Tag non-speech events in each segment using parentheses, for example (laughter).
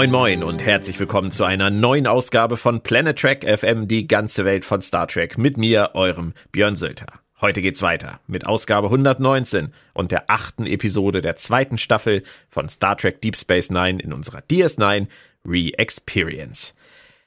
Moin moin und herzlich willkommen zu einer neuen Ausgabe von Planet Trek FM, die ganze Welt von Star Trek, mit mir, eurem Björn Sölter. Heute geht's weiter mit Ausgabe 119 und der achten Episode der zweiten Staffel von Star Trek Deep Space Nine in unserer DS9 Re-Experience.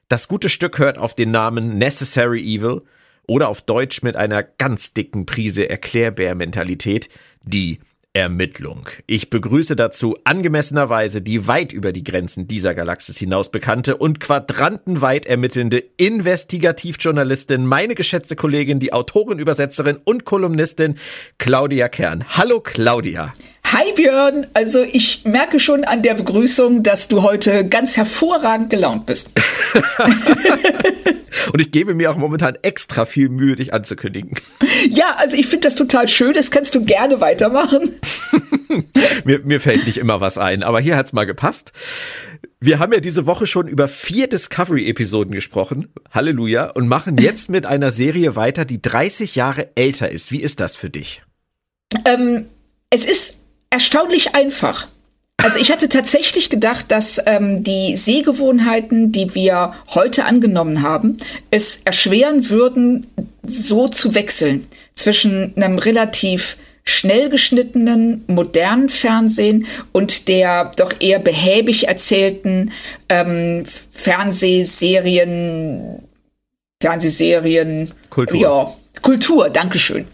Das gute Stück hört auf den Namen Necessary Evil oder auf Deutsch mit einer ganz dicken Prise Erklärbär-Mentalität die Ermittlung. Ich begrüße dazu angemessenerweise die weit über die Grenzen dieser Galaxis hinaus bekannte und quadrantenweit ermittelnde Investigativjournalistin, meine geschätzte Kollegin, die Autorin, Übersetzerin und Kolumnistin Claudia Kern. Hallo Claudia. Hi Björn, also ich merke schon an der Begrüßung, dass du heute ganz hervorragend gelaunt bist. (laughs) Und ich gebe mir auch momentan extra viel Mühe, dich anzukündigen. Ja, also ich finde das total schön, das kannst du gerne weitermachen. (laughs) mir, mir fällt nicht immer was ein, aber hier hat's mal gepasst. Wir haben ja diese Woche schon über vier Discovery-Episoden gesprochen, Halleluja, und machen jetzt mit einer Serie weiter, die 30 Jahre älter ist. Wie ist das für dich? Ähm, es ist erstaunlich einfach. Also ich hatte tatsächlich gedacht, dass ähm, die Sehgewohnheiten, die wir heute angenommen haben, es erschweren würden, so zu wechseln zwischen einem relativ schnell geschnittenen, modernen Fernsehen und der doch eher behäbig erzählten ähm, Fernsehserien, Fernsehserien, Kultur. Ja, Kultur, Dankeschön.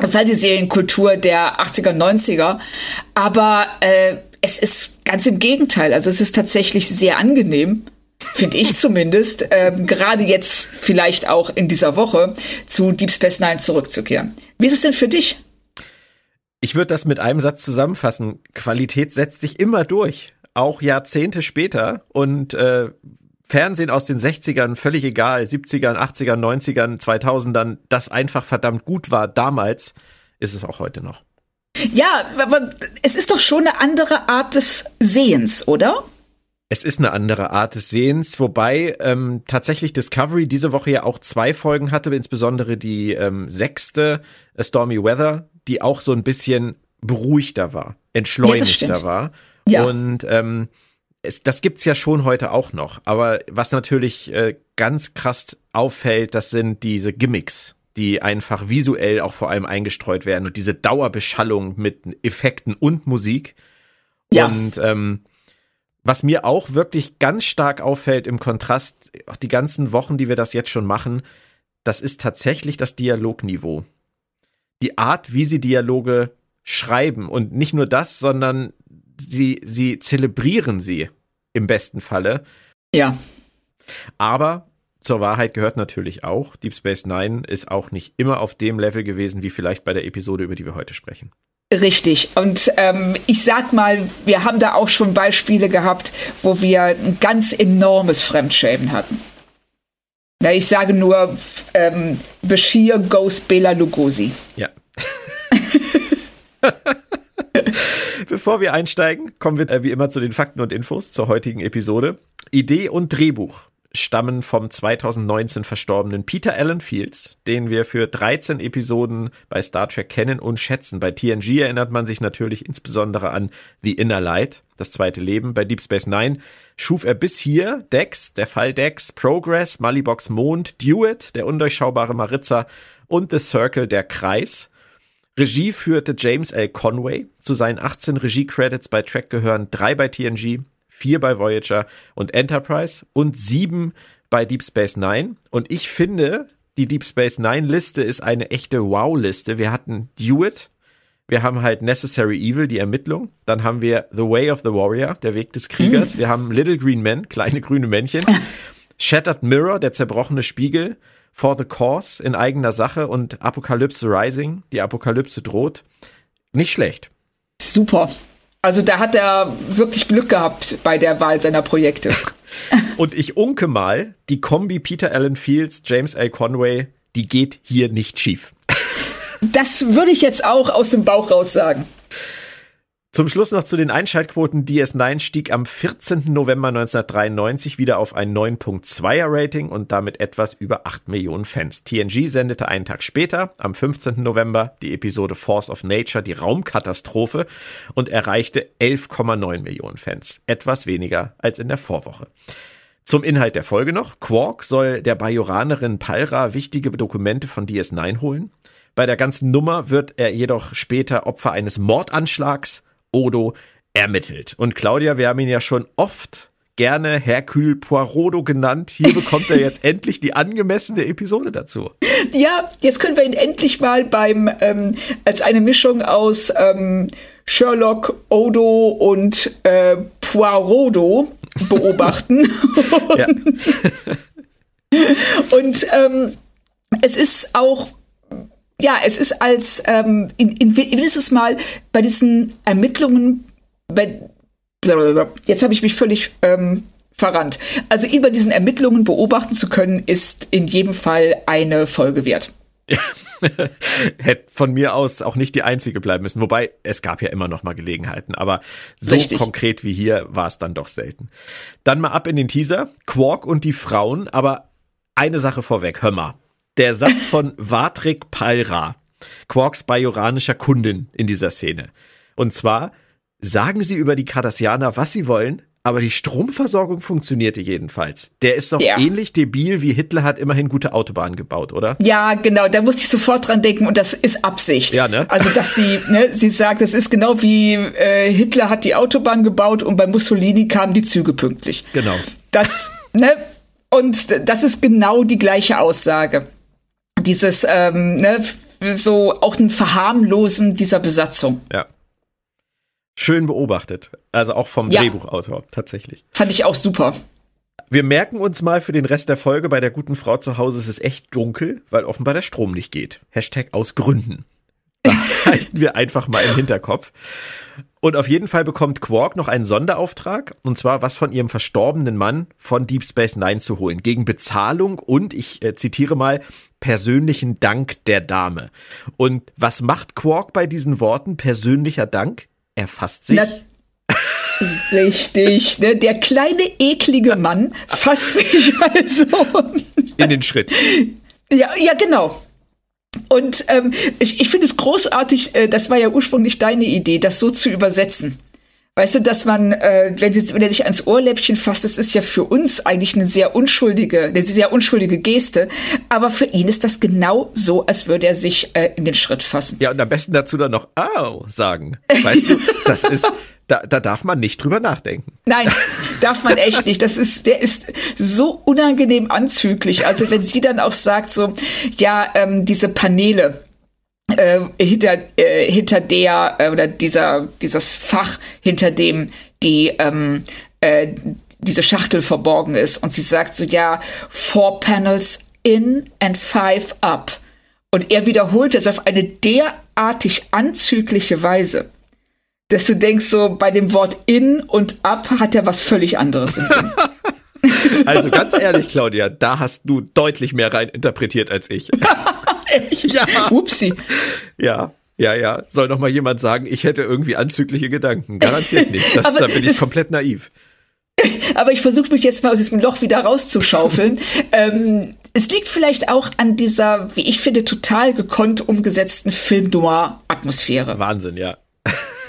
Fernsehserienkultur der 80er, 90er. Aber äh, es ist ganz im Gegenteil. Also es ist tatsächlich sehr angenehm, finde ich zumindest, ähm, gerade jetzt vielleicht auch in dieser Woche zu Deep Space Nine zurückzukehren. Wie ist es denn für dich? Ich würde das mit einem Satz zusammenfassen. Qualität setzt sich immer durch, auch Jahrzehnte später. Und äh, Fernsehen aus den 60ern, völlig egal, 70ern, 80ern, 90ern, 2000ern, das einfach verdammt gut war damals, ist es auch heute noch. Ja, aber es ist doch schon eine andere Art des Sehens, oder? Es ist eine andere Art des Sehens, wobei ähm, tatsächlich Discovery diese Woche ja auch zwei Folgen hatte, insbesondere die ähm, sechste Stormy Weather, die auch so ein bisschen beruhigter war, entschleunigter ja, war. Ja. Und ähm, es, das gibt's ja schon heute auch noch. Aber was natürlich äh, ganz krass auffällt, das sind diese Gimmicks, die einfach visuell auch vor allem eingestreut werden und diese Dauerbeschallung mit Effekten und Musik. Ja. Und ähm, was mir auch wirklich ganz stark auffällt im Kontrast, auch die ganzen Wochen, die wir das jetzt schon machen, das ist tatsächlich das Dialogniveau. Die Art, wie sie Dialoge schreiben und nicht nur das, sondern sie, sie zelebrieren sie im besten Falle. Ja. Aber zur Wahrheit gehört natürlich auch, Deep Space Nine ist auch nicht immer auf dem Level gewesen, wie vielleicht bei der Episode, über die wir heute sprechen. Richtig. Und ähm, ich sag mal, wir haben da auch schon Beispiele gehabt, wo wir ein ganz enormes Fremdschämen hatten. Na, ich sage nur, ähm, Bashir Ghost Bela Lugosi. Ja. (laughs) (laughs) Bevor wir einsteigen, kommen wir äh, wie immer zu den Fakten und Infos zur heutigen Episode. Idee und Drehbuch stammen vom 2019 verstorbenen Peter Allen Fields, den wir für 13 Episoden bei Star Trek kennen und schätzen. Bei TNG erinnert man sich natürlich insbesondere an The Inner Light, das zweite Leben. Bei Deep Space Nine schuf er bis hier Dex, der Fall Dex, Progress, Malibox Mond, Dewitt, der undurchschaubare Maritza und The Circle, der Kreis. Regie führte James L. Conway. Zu seinen 18 Regie-Credits bei Track gehören drei bei TNG, vier bei Voyager und Enterprise und sieben bei Deep Space Nine. Und ich finde, die Deep Space Nine Liste ist eine echte Wow-Liste. Wir hatten Dewitt, wir haben halt Necessary Evil, die Ermittlung. Dann haben wir The Way of the Warrior, der Weg des Kriegers. Mhm. Wir haben Little Green Men, kleine grüne Männchen. (laughs) Shattered Mirror, der zerbrochene Spiegel. For the Cause in eigener Sache und Apokalypse Rising, die Apokalypse droht. Nicht schlecht. Super. Also da hat er wirklich Glück gehabt bei der Wahl seiner Projekte. (laughs) und ich unke mal, die Kombi Peter Allen Fields, James L. Conway, die geht hier nicht schief. Das würde ich jetzt auch aus dem Bauch raus sagen. Zum Schluss noch zu den Einschaltquoten. DS9 stieg am 14. November 1993 wieder auf ein 9.2er Rating und damit etwas über 8 Millionen Fans. TNG sendete einen Tag später, am 15. November, die Episode Force of Nature, die Raumkatastrophe und erreichte 11,9 Millionen Fans. Etwas weniger als in der Vorwoche. Zum Inhalt der Folge noch. Quark soll der Bajoranerin Palra wichtige Dokumente von DS9 holen. Bei der ganzen Nummer wird er jedoch später Opfer eines Mordanschlags Odo ermittelt. Und Claudia, wir haben ihn ja schon oft gerne Hercule Poirodo genannt. Hier bekommt er jetzt (laughs) endlich die angemessene Episode dazu. Ja, jetzt können wir ihn endlich mal beim ähm, als eine Mischung aus ähm, Sherlock, Odo und äh, Poirodo beobachten. (laughs) (laughs) und ähm, es ist auch ja, es ist als, ähm, in, in, wenigstens mal bei diesen Ermittlungen, bei, jetzt habe ich mich völlig ähm, verrannt. Also ihn bei diesen Ermittlungen beobachten zu können, ist in jedem Fall eine Folge wert. (laughs) Hätte von mir aus auch nicht die einzige bleiben müssen. Wobei, es gab ja immer noch mal Gelegenheiten. Aber so Richtig. konkret wie hier war es dann doch selten. Dann mal ab in den Teaser. Quark und die Frauen. Aber eine Sache vorweg. Hör mal. Der Satz von Vatrik Palra, Quarks bajoranischer Kundin in dieser Szene. Und zwar, sagen Sie über die Cardassianer, was Sie wollen, aber die Stromversorgung funktionierte jedenfalls. Der ist doch ja. ähnlich debil wie Hitler hat immerhin gute Autobahnen gebaut, oder? Ja, genau, da musste ich sofort dran denken und das ist Absicht. Ja, ne? Also, dass sie, ne, sie sagt, das ist genau wie äh, Hitler hat die Autobahn gebaut und bei Mussolini kamen die Züge pünktlich. Genau. Das, ne? Und das ist genau die gleiche Aussage dieses, ähm, ne, so auch ein Verharmlosen dieser Besatzung. Ja. Schön beobachtet. Also auch vom ja. Drehbuchautor, tatsächlich. Fand ich auch super. Wir merken uns mal für den Rest der Folge, bei der guten Frau zu Hause ist es echt dunkel, weil offenbar der Strom nicht geht. Hashtag aus Gründen. (laughs) halten wir einfach mal im Hinterkopf. Und auf jeden Fall bekommt Quark noch einen Sonderauftrag, und zwar was von ihrem verstorbenen Mann von Deep Space Nine zu holen, gegen Bezahlung und, ich äh, zitiere mal, persönlichen Dank der Dame. Und was macht Quark bei diesen Worten persönlicher Dank? Er fasst sich. Na Richtig, ne? Der kleine eklige Mann fasst sich also in den Schritt. Ja, ja, genau. Und ähm, ich, ich finde es großartig, äh, das war ja ursprünglich deine Idee, das so zu übersetzen. Weißt du, dass man, äh, wenn, jetzt, wenn er sich ans Ohrläppchen fasst, das ist ja für uns eigentlich eine sehr unschuldige, eine sehr unschuldige Geste. Aber für ihn ist das genau so, als würde er sich äh, in den Schritt fassen. Ja, und am besten dazu dann noch Au sagen. Weißt du, (laughs) das ist, da, da darf man nicht drüber nachdenken. Nein, darf man echt nicht. Das ist, der ist so unangenehm anzüglich. Also wenn sie dann auch sagt so, ja, ähm, diese Paneele, äh, hinter, äh, hinter der äh, oder dieser dieses Fach, hinter dem die ähm, äh, diese Schachtel verborgen ist. Und sie sagt so, ja, four panels in and five up. Und er wiederholt es auf eine derartig anzügliche Weise, dass du denkst, so bei dem Wort in und up hat er was völlig anderes im Sinn. (laughs) Also ganz ehrlich, Claudia, da hast du deutlich mehr rein interpretiert als ich. (laughs) Echt? Ja. Upsi. Ja. Ja, ja. Soll noch mal jemand sagen, ich hätte irgendwie anzügliche Gedanken. Garantiert nicht. Das, da bin ich komplett naiv. (laughs) Aber ich versuche mich jetzt mal aus diesem Loch wieder rauszuschaufeln. ähm, es liegt vielleicht auch an dieser, wie ich finde, total gekonnt umgesetzten Film-Noir-Atmosphäre. Wahnsinn, ja.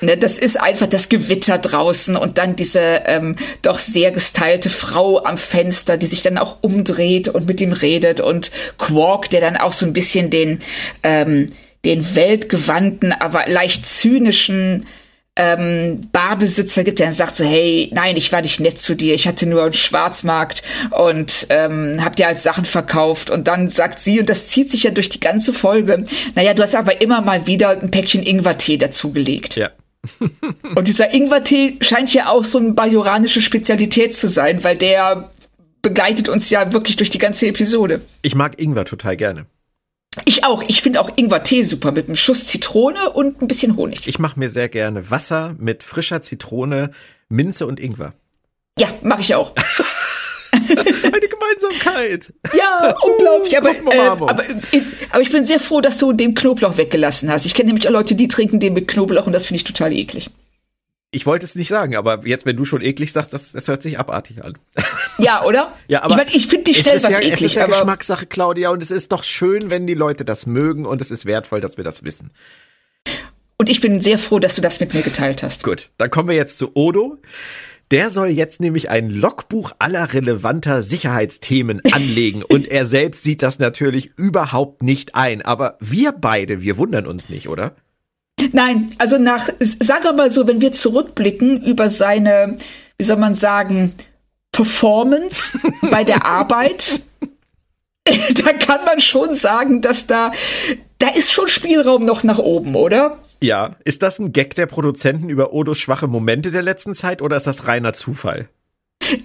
Ne, das ist einfach das Gewitter draußen und dann diese ähm, doch sehr gestylte Frau am Fenster, die sich dann auch umdreht und mit ihm redet und Quark, der dann auch so ein bisschen den ähm, den weltgewandten, aber leicht zynischen ähm, Barbesitzer gibt, der dann sagt so, hey, nein, ich war nicht nett zu dir, ich hatte nur einen Schwarzmarkt und ähm, hab dir als Sachen verkauft. Und dann sagt sie, und das zieht sich ja durch die ganze Folge, naja, du hast aber immer mal wieder ein Päckchen Ingwertee dazugelegt. Ja. Und dieser Ingwertee scheint ja auch so eine bajoranische Spezialität zu sein, weil der begleitet uns ja wirklich durch die ganze Episode. Ich mag Ingwer total gerne. Ich auch. Ich finde auch Ingwer-Tee super mit einem Schuss Zitrone und ein bisschen Honig. Ich mache mir sehr gerne Wasser mit frischer Zitrone, Minze und Ingwer. Ja, mache ich auch. (laughs) (laughs) Eine Gemeinsamkeit. Ja, (laughs) unglaublich. Aber, äh, aber, aber, ich bin sehr froh, dass du den Knoblauch weggelassen hast. Ich kenne nämlich auch Leute, die trinken den mit Knoblauch und das finde ich total eklig. Ich wollte es nicht sagen, aber jetzt, wenn du schon eklig sagst, das, das hört sich abartig an. (laughs) Ja, oder? Ja, aber ich, mein, ich finde die schnell was ja, eklig. Es ist ja aber Geschmackssache, Claudia, und es ist doch schön, wenn die Leute das mögen und es ist wertvoll, dass wir das wissen. Und ich bin sehr froh, dass du das mit mir geteilt hast. Gut, dann kommen wir jetzt zu Odo. Der soll jetzt nämlich ein Logbuch aller relevanter Sicherheitsthemen anlegen (laughs) und er selbst sieht das natürlich überhaupt nicht ein. Aber wir beide, wir wundern uns nicht, oder? Nein, also nach, sagen wir mal so, wenn wir zurückblicken über seine, wie soll man sagen, Performance bei der (laughs) Arbeit, (laughs) da kann man schon sagen, dass da, da ist schon Spielraum noch nach oben, oder? Ja, ist das ein Gag der Produzenten über Odos schwache Momente der letzten Zeit oder ist das reiner Zufall?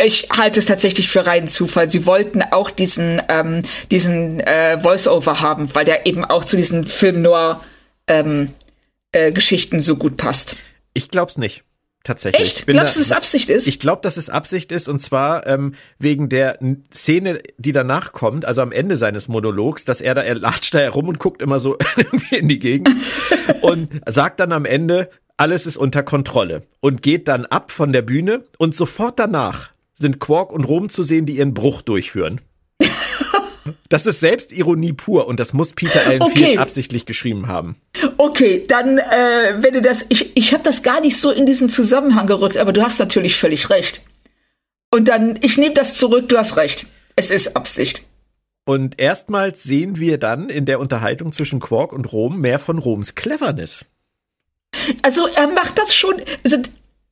Ich halte es tatsächlich für reinen Zufall. Sie wollten auch diesen, ähm, diesen äh, Voice-Over haben, weil der eben auch zu diesen Film Noir ähm, äh, Geschichten so gut passt. Ich glaub's nicht. Tatsächlich. Echt? Glaubst du, dass es Absicht ist? Ich glaube, dass es Absicht ist und zwar ähm, wegen der Szene, die danach kommt, also am Ende seines Monologs, dass er da, er latscht da herum und guckt immer so (laughs) irgendwie in die Gegend (laughs) und sagt dann am Ende, alles ist unter Kontrolle und geht dann ab von der Bühne und sofort danach sind Quark und Rom zu sehen, die ihren Bruch durchführen. (laughs) Das ist Selbstironie pur und das muss Peter Allen okay. Fields absichtlich geschrieben haben. Okay, dann äh, wenn du das, ich, ich habe das gar nicht so in diesen Zusammenhang gerückt, aber du hast natürlich völlig recht. Und dann, ich nehme das zurück, du hast recht. Es ist Absicht. Und erstmals sehen wir dann in der Unterhaltung zwischen Quark und Rom mehr von Roms Cleverness. Also er macht das schon. Also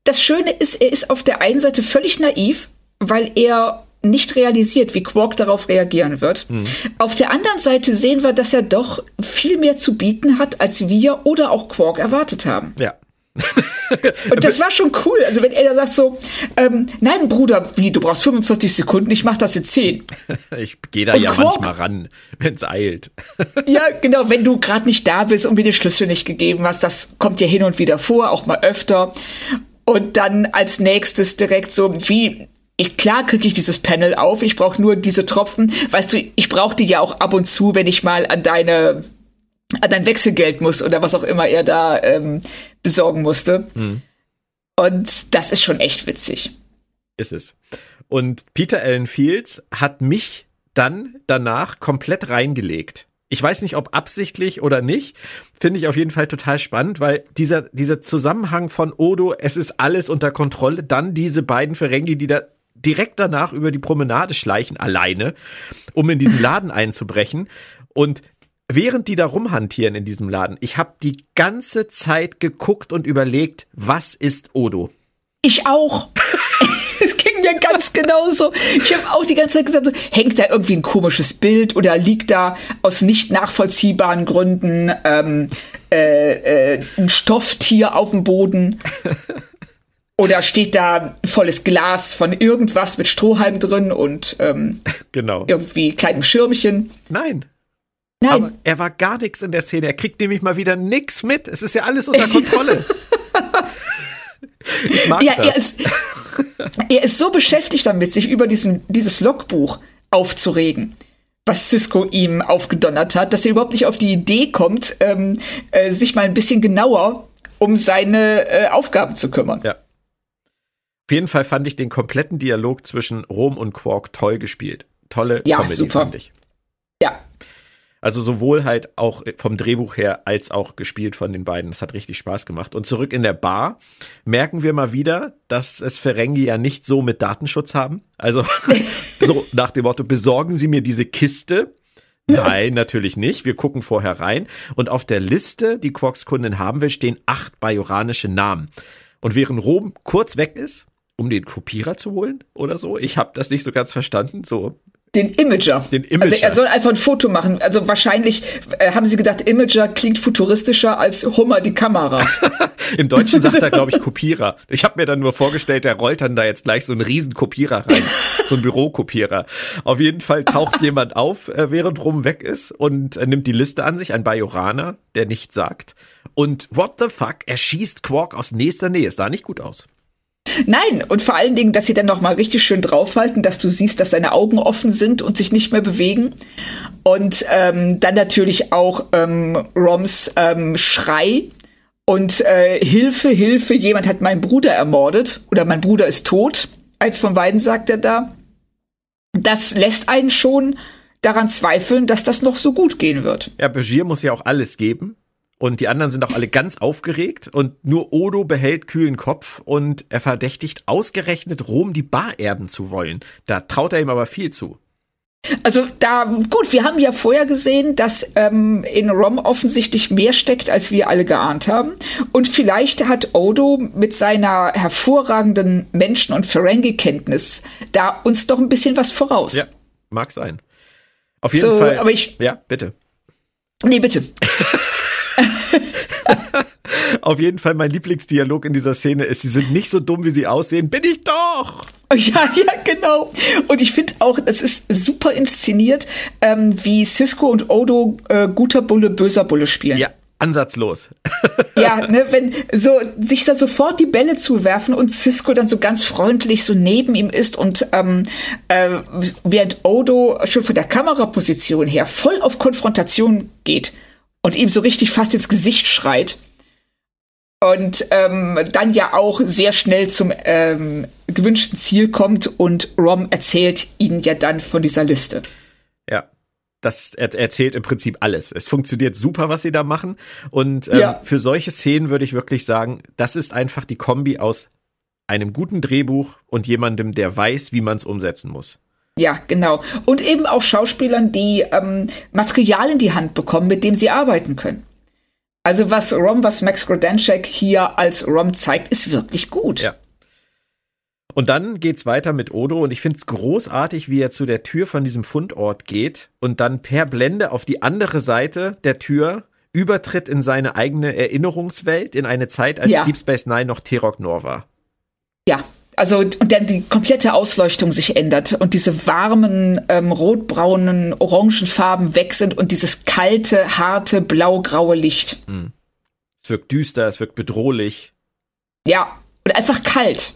das Schöne ist, er ist auf der einen Seite völlig naiv, weil er nicht realisiert, wie Quark darauf reagieren wird. Mhm. Auf der anderen Seite sehen wir, dass er doch viel mehr zu bieten hat, als wir oder auch Quark erwartet haben. Ja. (laughs) und das war schon cool. Also wenn er da sagt so, ähm, nein Bruder, wie, du brauchst 45 Sekunden, ich mach das in 10. (laughs) Ich gehe da und ja Quark, manchmal ran, wenn's eilt. (laughs) ja, genau, wenn du gerade nicht da bist und mir den Schlüssel nicht gegeben hast, das kommt ja hin und wieder vor, auch mal öfter. Und dann als nächstes direkt so, wie, ich, klar kriege ich dieses Panel auf, ich brauche nur diese Tropfen. Weißt du, ich brauche die ja auch ab und zu, wenn ich mal an deine an dein Wechselgeld muss oder was auch immer er da ähm, besorgen musste. Mhm. Und das ist schon echt witzig. Ist es. Und Peter Allen Fields hat mich dann danach komplett reingelegt. Ich weiß nicht, ob absichtlich oder nicht. Finde ich auf jeden Fall total spannend, weil dieser, dieser Zusammenhang von Odo, es ist alles unter Kontrolle, dann diese beiden Ferengi, die da direkt danach über die Promenade schleichen, alleine, um in diesen Laden einzubrechen. Und während die da rumhantieren in diesem Laden, ich habe die ganze Zeit geguckt und überlegt, was ist Odo? Ich auch. (laughs) Es ging mir ganz genauso. Ich habe auch die ganze Zeit gesagt, so, hängt da irgendwie ein komisches Bild oder liegt da aus nicht nachvollziehbaren Gründen ähm, äh, äh, ein Stofftier auf dem Boden? (laughs) Oder steht da volles Glas von irgendwas mit Strohhalm drin und ähm, (laughs) genau. irgendwie kleinem Schirmchen? Nein. Nein. Aber er war gar nichts in der Szene. Er kriegt nämlich mal wieder nichts mit. Es ist ja alles unter Kontrolle. (laughs) ich mag ja, das. Er ist, er ist so beschäftigt damit, sich über diesen, dieses Logbuch aufzuregen was Cisco ihm aufgedonnert hat, dass er überhaupt nicht auf die Idee kommt, ähm, äh, sich mal ein bisschen genauer um seine äh, Aufgaben zu kümmern. Ja. Auf jeden Fall fand ich den kompletten Dialog zwischen Rom und Quark toll gespielt. Tolle ja, Comedy super. fand ich. Ja. Also sowohl halt auch vom Drehbuch her als auch gespielt von den beiden. Das hat richtig Spaß gemacht. Und zurück in der Bar merken wir mal wieder, dass es Ferengi ja nicht so mit Datenschutz haben. Also (laughs) so nach dem Motto, besorgen Sie mir diese Kiste. Nein, natürlich nicht. Wir gucken vorher rein. Und auf der Liste, die Quarks-Kunden haben will, stehen acht bajoranische Namen. Und während Rom kurz weg ist, um den Kopierer zu holen oder so, ich habe das nicht so ganz verstanden, so den Imager. Den Imager. Also er soll einfach ein Foto machen. Also wahrscheinlich äh, haben sie gedacht, Imager klingt futuristischer als Hummer die Kamera. (laughs) Im Deutschen sagt er, glaube ich, (laughs) Kopierer. Ich habe mir dann nur vorgestellt, der rollt dann da jetzt gleich so einen riesen Kopierer rein. so ein Bürokopierer. Auf jeden Fall taucht (laughs) jemand auf, äh, während Rum weg ist und äh, nimmt die Liste an sich, ein Bajoraner, der nichts sagt. Und what the fuck, er schießt Quark aus nächster Nähe. Es sah nicht gut aus. Nein, und vor allen Dingen, dass sie dann noch mal richtig schön draufhalten, dass du siehst, dass seine Augen offen sind und sich nicht mehr bewegen. Und ähm, dann natürlich auch ähm, Roms ähm, Schrei und äh, Hilfe, Hilfe, jemand hat meinen Bruder ermordet oder mein Bruder ist tot. Als von beiden sagt er da. Das lässt einen schon daran zweifeln, dass das noch so gut gehen wird. Ja, Begier muss ja auch alles geben. Und die anderen sind auch alle ganz aufgeregt und nur Odo behält kühlen Kopf und er verdächtigt ausgerechnet Rom die Barerben zu wollen. Da traut er ihm aber viel zu. Also da, gut, wir haben ja vorher gesehen, dass ähm, in Rom offensichtlich mehr steckt, als wir alle geahnt haben. Und vielleicht hat Odo mit seiner hervorragenden Menschen- und Ferengi-Kenntnis da uns doch ein bisschen was voraus. Ja, mag sein. Auf jeden so, Fall. Aber ich, ja, bitte. Nee, bitte. (laughs) Auf jeden Fall mein Lieblingsdialog in dieser Szene ist, sie sind nicht so dumm, wie sie aussehen. Bin ich doch! Ja, ja, genau. Und ich finde auch, es ist super inszeniert, ähm, wie Cisco und Odo äh, guter Bulle, böser Bulle spielen. Ja, ansatzlos. ja, (laughs) ne, wenn so sich da sofort die Bälle zuwerfen und Cisco dann so ganz freundlich so neben ihm ist und ähm, äh, während Odo schon von der Kameraposition her voll auf Konfrontation geht und ihm so richtig fast ins Gesicht schreit. Und ähm, dann ja auch sehr schnell zum ähm, gewünschten Ziel kommt und Rom erzählt ihnen ja dann von dieser Liste. Ja. Das er erzählt im Prinzip alles. Es funktioniert super, was sie da machen. Und ähm, ja. für solche Szenen würde ich wirklich sagen, das ist einfach die Kombi aus einem guten Drehbuch und jemandem, der weiß, wie man es umsetzen muss. Ja, genau. Und eben auch Schauspielern, die ähm, Material in die Hand bekommen, mit dem sie arbeiten können. Also was Rom, was Max Grodenchek hier als Rom zeigt, ist wirklich gut. Ja. Und dann geht's weiter mit Odo und ich find's großartig, wie er zu der Tür von diesem Fundort geht und dann per Blende auf die andere Seite der Tür übertritt in seine eigene Erinnerungswelt in eine Zeit, als ja. Deep Space Nine noch Terok Nor war. Ja, also und dann die komplette Ausleuchtung sich ändert und diese warmen ähm, rotbraunen Orangenfarben weg sind und dieses kalte harte blaugraue Licht. Mhm. Es wirkt düster, es wirkt bedrohlich. Ja, und einfach kalt.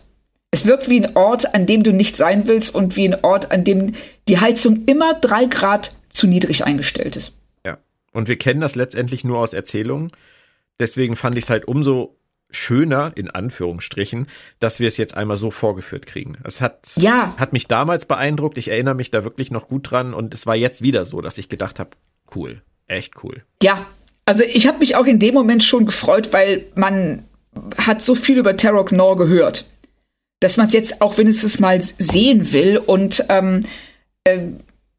Es wirkt wie ein Ort, an dem du nicht sein willst und wie ein Ort, an dem die Heizung immer drei Grad zu niedrig eingestellt ist. Ja, und wir kennen das letztendlich nur aus Erzählungen. Deswegen fand ich es halt umso schöner, in Anführungsstrichen, dass wir es jetzt einmal so vorgeführt kriegen. Es hat, ja. hat mich damals beeindruckt. Ich erinnere mich da wirklich noch gut dran. Und es war jetzt wieder so, dass ich gedacht habe, cool, echt cool. Ja, also ich habe mich auch in dem Moment schon gefreut, weil man hat so viel über Tarok Nor gehört, dass man es jetzt auch wenigstens mal sehen will und ähm, äh,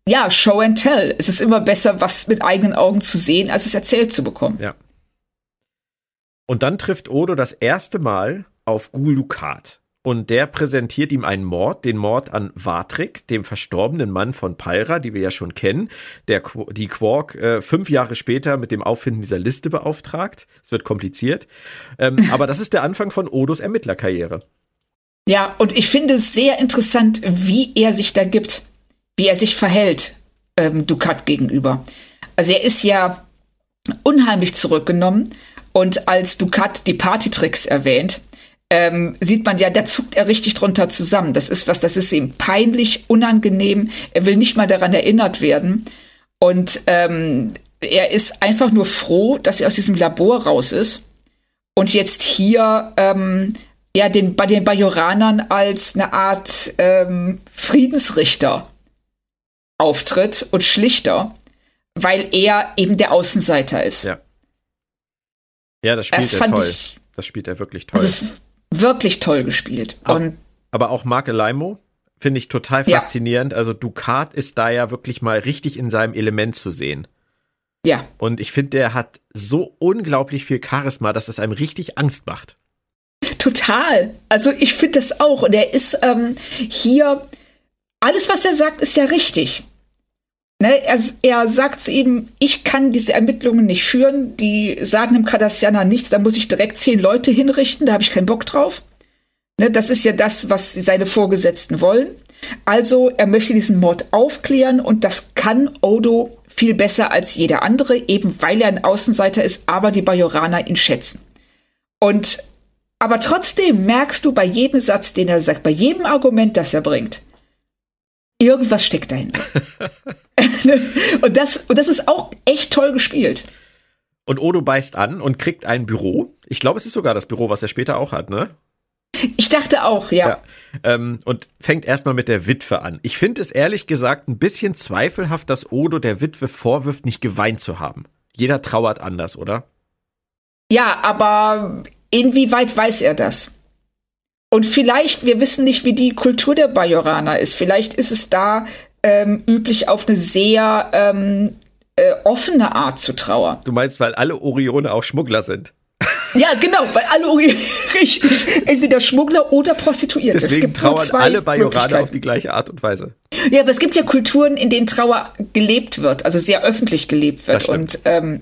ja, Show and Tell. Es ist immer besser, was mit eigenen Augen zu sehen, als es erzählt zu bekommen. Ja. Und dann trifft Odo das erste Mal auf Gul Dukat. Und der präsentiert ihm einen Mord, den Mord an Vartrik, dem verstorbenen Mann von Pyra, die wir ja schon kennen, der die Quark äh, fünf Jahre später mit dem Auffinden dieser Liste beauftragt. Es wird kompliziert. Ähm, (laughs) aber das ist der Anfang von Odos Ermittlerkarriere. Ja, und ich finde es sehr interessant, wie er sich da gibt, wie er sich verhält, ähm, Dukat gegenüber. Also er ist ja unheimlich zurückgenommen und als Ducat die Partytricks erwähnt, ähm, sieht man ja, da zuckt er richtig drunter zusammen. Das ist was, das ist ihm peinlich, unangenehm. Er will nicht mal daran erinnert werden. Und ähm, er ist einfach nur froh, dass er aus diesem Labor raus ist und jetzt hier ähm, ja den bei den Bajoranern als eine Art ähm, Friedensrichter auftritt und Schlichter, weil er eben der Außenseiter ist. Ja. Ja, das spielt das er toll. Ich, das spielt er wirklich toll. Das ist wirklich toll gespielt. Aber, aber auch Mark Alaimo Finde ich total Ja. faszinierend. Also Ducat ist da ja wirklich mal richtig in seinem Element zu sehen. Ja, Und ich finde, der hat so unglaublich viel Charisma, dass es einem richtig Angst macht. total. Also ich finde das auch. Und er ist ähm, hier, alles, was er sagt, ist ja richtig. Ne, er, er sagt zu ihm, ich kann diese Ermittlungen nicht führen, die sagen dem Cardassianer nichts, da muss ich direkt zehn Leute hinrichten, da habe ich keinen Bock drauf. Ne, das ist ja das, was seine Vorgesetzten wollen. Also er möchte diesen Mord aufklären und das kann Odo viel besser als jeder andere, eben weil er ein Außenseiter ist, aber die Bajoraner ihn schätzen. Und aber trotzdem merkst du bei jedem Satz, den er sagt, bei jedem Argument, das er bringt, irgendwas steckt dahinter. (laughs) und, das, und das ist auch echt toll gespielt. Und Odo beißt an und kriegt ein Büro. Ich glaube, es ist sogar das Büro, was er später auch hat, ne? Ich dachte auch, ja. Ja. Ähm, und fängt erstmal mit der Witwe an. Ich finde es ehrlich gesagt ein bisschen zweifelhaft, dass Odo der Witwe vorwirft, nicht geweint zu haben. Jeder trauert anders, oder? Ja, aber inwieweit weiß er das? Und vielleicht, wir wissen nicht, wie die Kultur der Bajoraner ist. Vielleicht ist es da ähm, üblich, auf eine sehr ähm, äh, offene Art zu trauern. Du meinst, weil alle Orione auch Schmuggler sind. Ja, genau, weil alle Ori- (laughs) richtig, entweder Schmuggler oder Prostituierte. es Deswegen trauern alle Bajoraner auf die gleiche Art und Weise. Ja, aber es gibt ja Kulturen, in denen Trauer gelebt wird, also sehr öffentlich gelebt wird. Und ähm,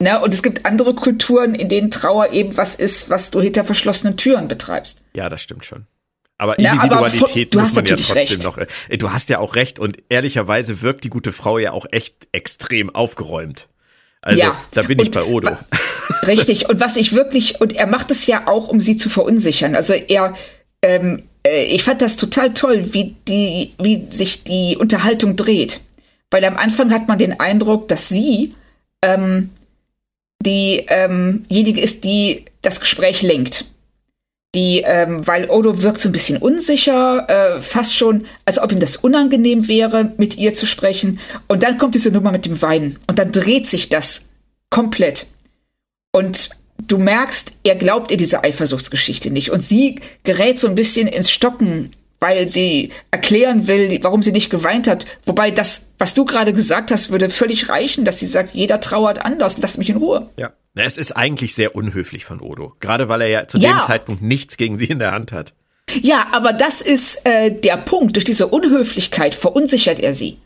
ne, und es gibt andere Kulturen, in denen Trauer eben was ist, was du hinter verschlossenen Türen betreibst. Ja, das stimmt schon. Aber aber Individualität von- du muss man ja trotzdem recht. noch. Äh, du hast ja auch recht und ehrlicherweise wirkt die gute Frau ja auch echt extrem aufgeräumt. Also Ja, da bin ich und bei Odo. Richtig. Und was ich wirklich, und er macht es ja auch, um sie zu verunsichern. Also er, ähm, äh, ich fand das total toll, wie die, wie sich die Unterhaltung dreht. Weil am Anfang hat man den Eindruck, dass sie ähm, die ähm, diejenige ist, die das Gespräch lenkt. Die, ähm, weil Odo wirkt so ein bisschen unsicher, äh, fast schon, als ob ihm das unangenehm wäre, mit ihr zu sprechen. Und dann kommt diese Nummer mit dem Weinen. Und dann dreht sich das komplett. Und du merkst, er glaubt ihr diese Eifersuchtsgeschichte nicht. Und sie gerät so ein bisschen ins Stocken, weil sie erklären will, warum sie nicht geweint hat. Wobei das, was du gerade gesagt hast, würde völlig reichen, dass sie sagt, jeder trauert anders, lass mich in Ruhe. Ja. Es ist eigentlich sehr unhöflich von Odo. Gerade weil er ja zu Ja. dem Zeitpunkt nichts gegen sie in der Hand hat. Ja, aber das ist äh, der Punkt. Durch diese Unhöflichkeit verunsichert er sie.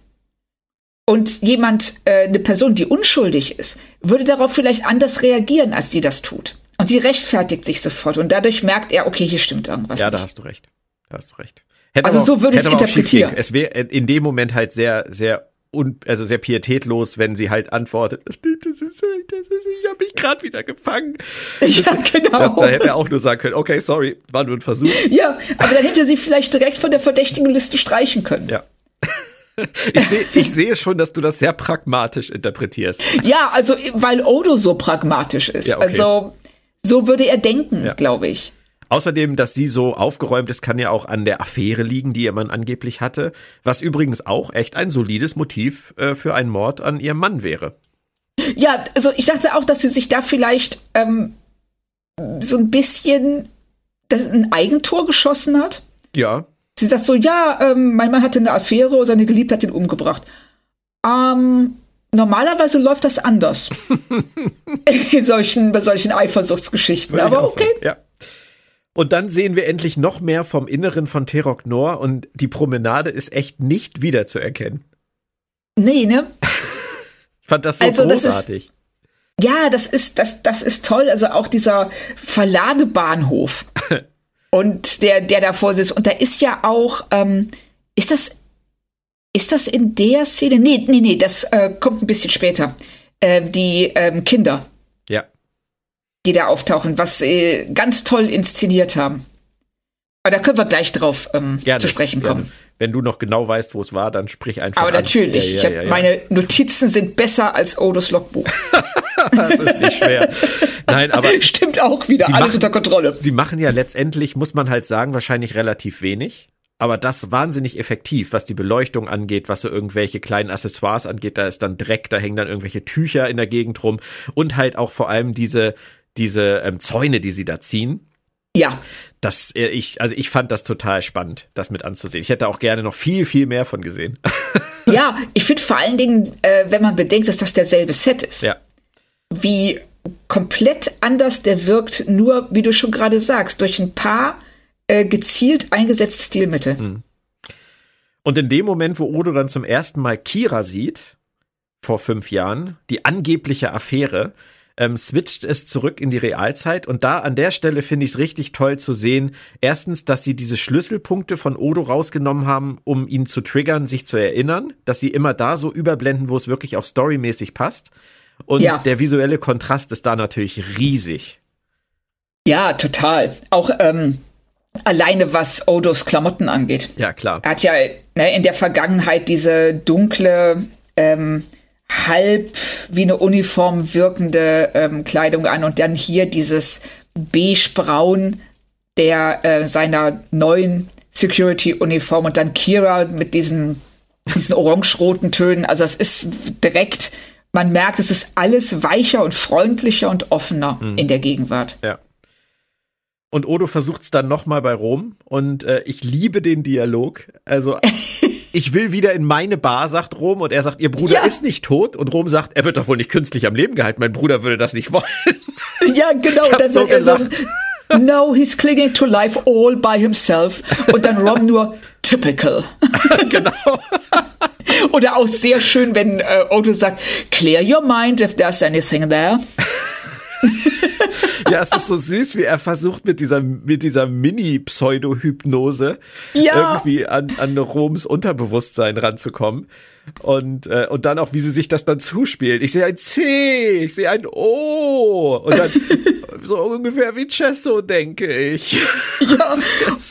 Und jemand, äh, eine Person, die unschuldig ist, würde darauf vielleicht anders reagieren, als sie das tut. Und sie rechtfertigt sich sofort. Und dadurch merkt er, okay, hier stimmt irgendwas Ja, da nicht. hast du recht. Da hast du recht. Hätte Also so würde ich es interpretieren. Es wäre in dem Moment halt sehr, sehr un, also sehr pietätlos, wenn sie halt antwortet, das stimmt, das ist, das ist ich habe mich gerade wieder gefangen. Ja, (laughs) genau. Das, da hätte er auch nur sagen können, okay, sorry, war nur ein Versuch. Ja, aber dann hätte sie vielleicht direkt von der verdächtigen Liste streichen können. Ja. (laughs) Ich sehe ich sehe schon, dass du das sehr pragmatisch interpretierst. Ja, also weil Odo so pragmatisch ist. Ja, okay. Also so würde er denken, Ja. glaube ich. Außerdem, dass sie so aufgeräumt ist, kann ja auch an der Affäre liegen, die ihr Mann angeblich hatte. Was übrigens auch echt ein solides Motiv äh, für einen Mord an ihrem Mann wäre. Ja, also ich dachte auch, dass sie sich da vielleicht ähm, so ein bisschen das ein Eigentor geschossen hat. Ja. Sie sagt so, ja, ähm, mein Mann hatte eine Affäre und seine Geliebte hat ihn umgebracht. Ähm, normalerweise läuft das anders. (laughs) In solchen, bei solchen Eifersuchtsgeschichten. Würde Aber okay. sagen, Ja. Und dann sehen wir endlich noch mehr vom Inneren von Terok Nor und die Promenade ist echt nicht wiederzuerkennen. Nee, ne? Ich fand das so Also, das ist- großartig. Ja, das ist, das, das ist toll. Also auch dieser Verladebahnhof. (laughs) und der, der davor sitzt. Und da ist ja auch, ähm, ist das, ist das in der Szene? Nee, nee, nee, das äh, kommt ein bisschen später. Äh, die ähm, Kinder. Die da auftauchen, was äh, ganz toll inszeniert haben. Aber da können wir gleich drauf ähm, Gerne, zu sprechen gerne. kommen. Wenn du noch genau weißt, wo es war, dann sprich einfach Aber an. natürlich, Ja, ja, hab, ja, ja. meine Notizen sind besser als Odos Logbuch. (laughs) Das ist nicht schwer. Nein, aber (laughs) Stimmt auch wieder, Sie alles machen- unter Kontrolle. sie machen ja letztendlich, muss man halt sagen, wahrscheinlich relativ wenig. Aber das wahnsinnig effektiv, was die Beleuchtung angeht, was so irgendwelche kleinen Accessoires angeht. Da ist dann Dreck, da hängen dann irgendwelche Tücher in der Gegend rum und halt auch vor allem diese, diese ähm, Zäune, die sie da ziehen. Ja. Das, äh, ich, also ich fand das total spannend, das mit anzusehen. Ich hätte auch gerne noch viel, viel mehr von gesehen. (laughs) ja, ich finde vor allen Dingen, äh, wenn man bedenkt, dass das derselbe Set ist. Ja. Wie komplett anders der wirkt, nur, wie du schon gerade sagst, durch ein paar äh, gezielt eingesetzte Stilmittel. Mhm. Und in dem Moment, wo Odo dann zum ersten Mal Kira sieht, vor fünf Jahren, die angebliche Affäre, ähm, switcht es zurück in die Realzeit. Und da an der Stelle finde ich es richtig toll zu sehen. Erstens, dass sie diese Schlüsselpunkte von Odo rausgenommen haben, um ihn zu triggern, sich zu erinnern, dass sie immer da so überblenden, wo es wirklich auch storymäßig passt. Und ja. der visuelle Kontrast ist da natürlich riesig. Ja, total. Auch ähm, alleine was Odos Klamotten angeht. Ja, klar. Er hat ja ne, in der Vergangenheit diese dunkle, ähm, halb wie eine Uniform wirkende ähm, Kleidung an und dann hier dieses beige-braun der äh, seiner neuen Security-Uniform und dann Kira mit diesen, diesen orange-roten Tönen. Also es ist direkt, man merkt, es ist alles weicher und freundlicher und offener mhm. in der Gegenwart. Ja. Und Odo versucht es dann nochmal bei Rom und äh, ich liebe den Dialog. Also (laughs) ich will wieder in meine Bar, sagt Rom, und er sagt, ihr Bruder ja. ist nicht tot. Und Rom sagt, er wird doch wohl nicht künstlich am Leben gehalten. Mein Bruder würde das nicht wollen. (laughs) Ja, genau. Dann so sagt er so, no, he's clinging to life all by himself. Und dann Rom nur, typical. (laughs) genau. (laughs) Oder auch sehr schön, wenn äh, Otto sagt, clear your mind if there's anything there. Ja, es ist so süß, wie er versucht mit dieser, mit dieser Mini-Pseudo-Hypnose ja. irgendwie an, an Roms Unterbewusstsein ranzukommen. Und, äh, und dann auch, wie sie sich das dann zuspielt. Ich sehe ein C, ich sehe ein O. Und dann (laughs) so ungefähr wie Cesso, denke ich. Ja.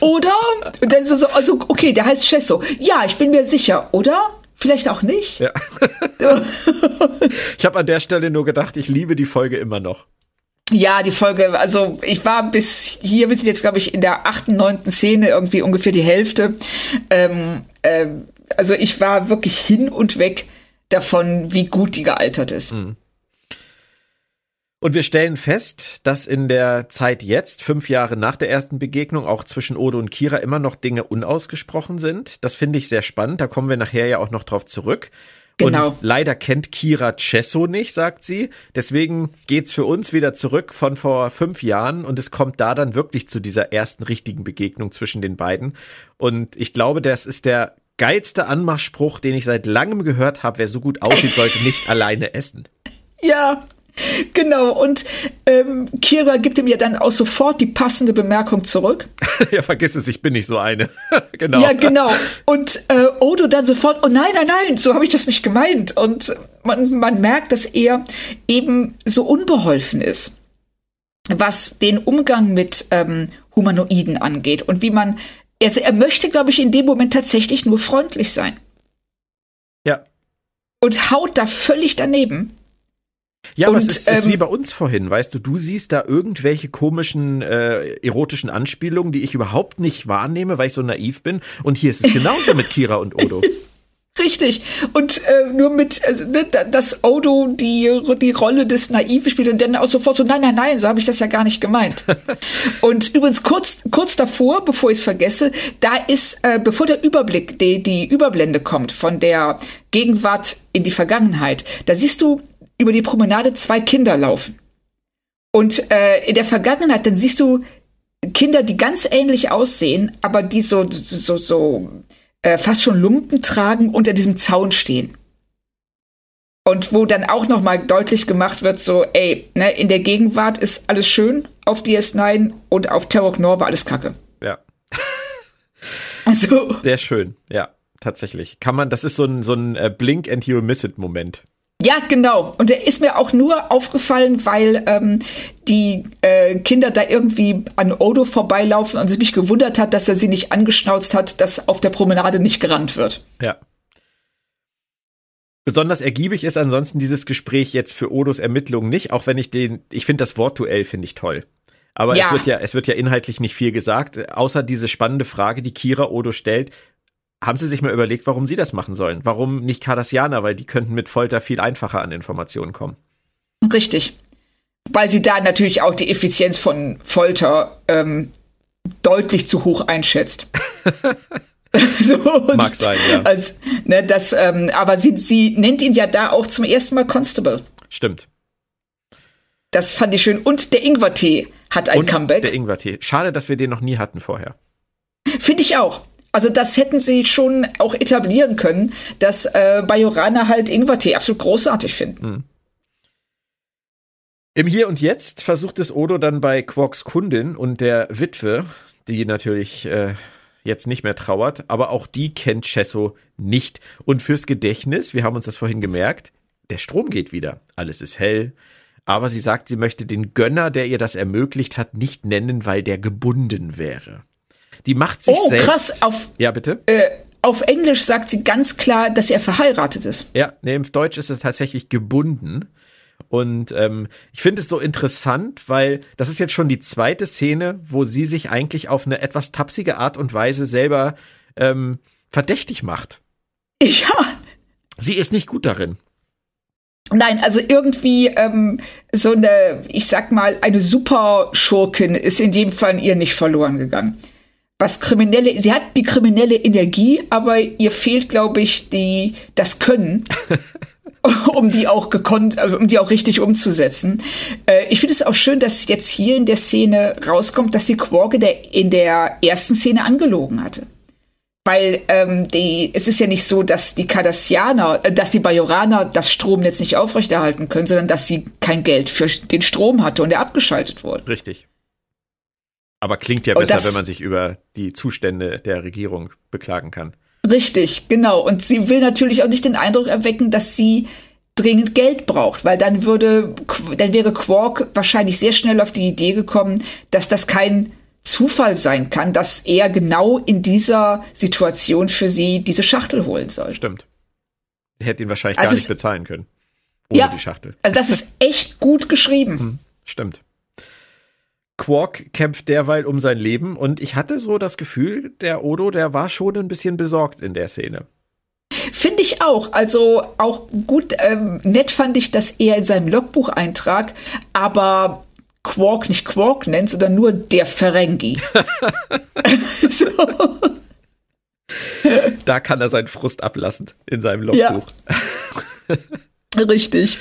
(laughs) Oder? Und dann so, also, okay, der heißt Cesso. Ja, ich bin mir sicher, oder? Vielleicht auch nicht. Ja. (laughs) ich habe an der Stelle nur gedacht, ich liebe die Folge immer noch. Ja, die Folge, also ich war bis hier, wir sind jetzt, glaube ich, in der achten, neunten Szene, irgendwie ungefähr die Hälfte. Ähm, äh, also ich war wirklich hin und weg davon, wie gut die gealtert ist. Mhm. Und wir stellen fest, dass in der Zeit jetzt, fünf Jahre nach der ersten Begegnung, auch zwischen Odo und Kira immer noch Dinge unausgesprochen sind. Das finde ich sehr spannend. Da kommen wir nachher ja auch noch drauf zurück. Genau. Und leider kennt Kira Cesso nicht, sagt sie. Deswegen geht's für uns wieder zurück von vor fünf Jahren und es kommt da dann wirklich zu dieser ersten richtigen Begegnung zwischen den beiden. Und ich glaube, das ist der geilste Anmachspruch, den ich seit langem gehört habe. Wer so gut aussieht, sollte nicht alleine essen. Ja, (laughs) Genau, und ähm, Kira gibt ihm ja dann auch sofort die passende Bemerkung zurück. (laughs) ja, vergiss es, ich bin nicht so eine. (laughs) genau. Ja, genau. Und äh, Odo dann sofort, oh nein, nein, nein, so habe ich das nicht gemeint. Und man, man merkt, dass er eben so unbeholfen ist, was den Umgang mit ähm, Humanoiden angeht und wie man, also er möchte, glaube ich, in dem Moment tatsächlich nur freundlich sein. Ja. Und haut da völlig daneben. Ja, und, aber es ist, ähm, ist, wie bei uns vorhin, weißt du, du siehst da irgendwelche komischen äh, erotischen Anspielungen, die ich überhaupt nicht wahrnehme, weil ich so naiv bin. Und hier ist es genauso mit Kira und Odo. (laughs) Richtig. Und äh, nur mit, also, ne, dass Odo die, die Rolle des Naiven spielt und dann auch sofort so, nein, nein, nein, so habe ich das ja gar nicht gemeint. (laughs) und übrigens kurz, kurz davor, bevor ich es vergesse, da ist, äh, bevor der Überblick, die, die Überblende kommt von der Gegenwart in die Vergangenheit, da siehst du über die Promenade zwei Kinder laufen. Und äh, in der Vergangenheit, dann siehst du Kinder, die ganz ähnlich aussehen, aber die so, so, so äh, fast schon Lumpen tragen, unter diesem Zaun stehen. Und wo dann auch noch mal deutlich gemacht wird, so, ey, ne, in der Gegenwart ist alles schön auf DS9 und auf Terror Nor war alles kacke. Ja. (laughs) also. Sehr schön, ja, tatsächlich. Kann man, das ist so ein, so ein äh, Blink and you miss it Moment. Ja, genau. Und der ist mir auch nur aufgefallen, weil ähm, die äh, Kinder da irgendwie an Odo vorbeilaufen und sie mich gewundert hat, dass er sie nicht angeschnauzt hat, dass auf der Promenade nicht gerannt wird. Ja. Besonders ergiebig ist ansonsten dieses Gespräch jetzt für Odos Ermittlungen nicht, auch wenn ich den, ich finde das Wortduell finde ich toll. Aber ja. es wird ja, es wird ja inhaltlich nicht viel gesagt, außer diese spannende Frage, die Kira Odo stellt, haben Sie sich mal überlegt, warum Sie das machen sollen? Warum nicht Cardassianer? Weil die könnten mit Folter viel einfacher an Informationen kommen. Richtig. weil sie da natürlich auch die Effizienz von Folter ähm, deutlich zu hoch einschätzt. (laughs) so, Mag sein, ja. Also, ne, das, ähm, aber sie, sie nennt ihn ja da auch zum ersten Mal Constable. Stimmt. Das fand ich schön. Und der Ingwertee hat ein Und Comeback. Der Ingwertee. Schade, dass wir den noch nie hatten vorher. Finde ich auch. Also das hätten sie schon auch etablieren können, dass äh, Bajorana halt Ingwertee absolut großartig finden. Mhm. Im Hier und Jetzt versucht es Odo dann bei Quarks Kundin und der Witwe, die natürlich äh, jetzt nicht mehr trauert, aber auch die kennt Chesso nicht. Und fürs Gedächtnis, wir haben uns das vorhin gemerkt, der Strom geht wieder. Alles ist hell. Aber sie sagt, sie möchte den Gönner, der ihr das ermöglicht hat, nicht nennen, weil der gebunden wäre. Die macht sich oh, selbst. krass. Auf, ja, bitte? Äh, auf Englisch sagt sie ganz klar, dass er verheiratet ist. Ja, nee, im Deutsch ist es tatsächlich gebunden. Und ähm, ich finde es so interessant, weil das ist jetzt schon die zweite Szene, wo sie sich eigentlich auf eine etwas tapsige Art und Weise selber ähm, verdächtig macht. Ja. Sie ist nicht gut darin. Nein, also irgendwie ähm, so eine, ich sag mal, eine Superschurkin ist in dem Fall ihr nicht verloren gegangen. Was kriminelle, sie hat die kriminelle Energie, aber ihr fehlt, glaube ich, die das Können. (laughs) um die auch gekonnt, also um die auch richtig umzusetzen. Äh, ich finde es auch schön, dass jetzt hier in der Szene rauskommt, dass die Quark in der ersten Szene angelogen hatte. Weil ähm, die, es ist ja nicht so, dass die Cardassianer, äh, dass die Bajoraner das Stromnetz nicht aufrechterhalten können, sondern dass sie kein Geld für den Strom hatte und er abgeschaltet wurde. Richtig. Aber klingt ja besser, wenn man sich über die Zustände der Regierung beklagen kann. Richtig, genau. Und sie will natürlich auch nicht den Eindruck erwecken, dass sie dringend Geld braucht, weil dann würde, dann wäre Quark wahrscheinlich sehr schnell auf die Idee gekommen, dass das kein Zufall sein kann, dass er genau in dieser Situation für sie diese Schachtel holen soll. Stimmt. Er hätte ihn wahrscheinlich also gar nicht bezahlen können. Ohne ja, die Schachtel. Also das ist echt gut geschrieben. Hm, stimmt. Quark kämpft derweil um sein Leben und ich hatte so das Gefühl, der Odo, der war schon ein bisschen besorgt in der Szene. Finde ich auch. Also auch gut, ähm, nett fand ich, dass er in seinem Logbuch eintrag, aber Quark nicht Quark nennt, sondern nur der Ferengi. (laughs) so. Da kann er seinen Frust ablassen in seinem Logbuch. Ja. Richtig.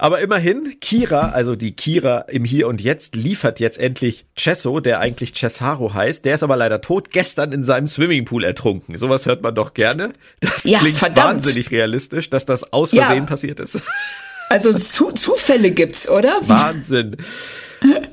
Aber immerhin, Kira, also die Kira im Hier und Jetzt, liefert jetzt endlich Cesso, der eigentlich Cesaro heißt. Der ist aber leider tot, gestern in seinem Swimmingpool ertrunken. Sowas hört man doch gerne. Das ja, klingt verdammt. wahnsinnig realistisch, dass das aus Versehen ja. passiert ist. Also Zu Zufälle gibt's, oder? Wahnsinn.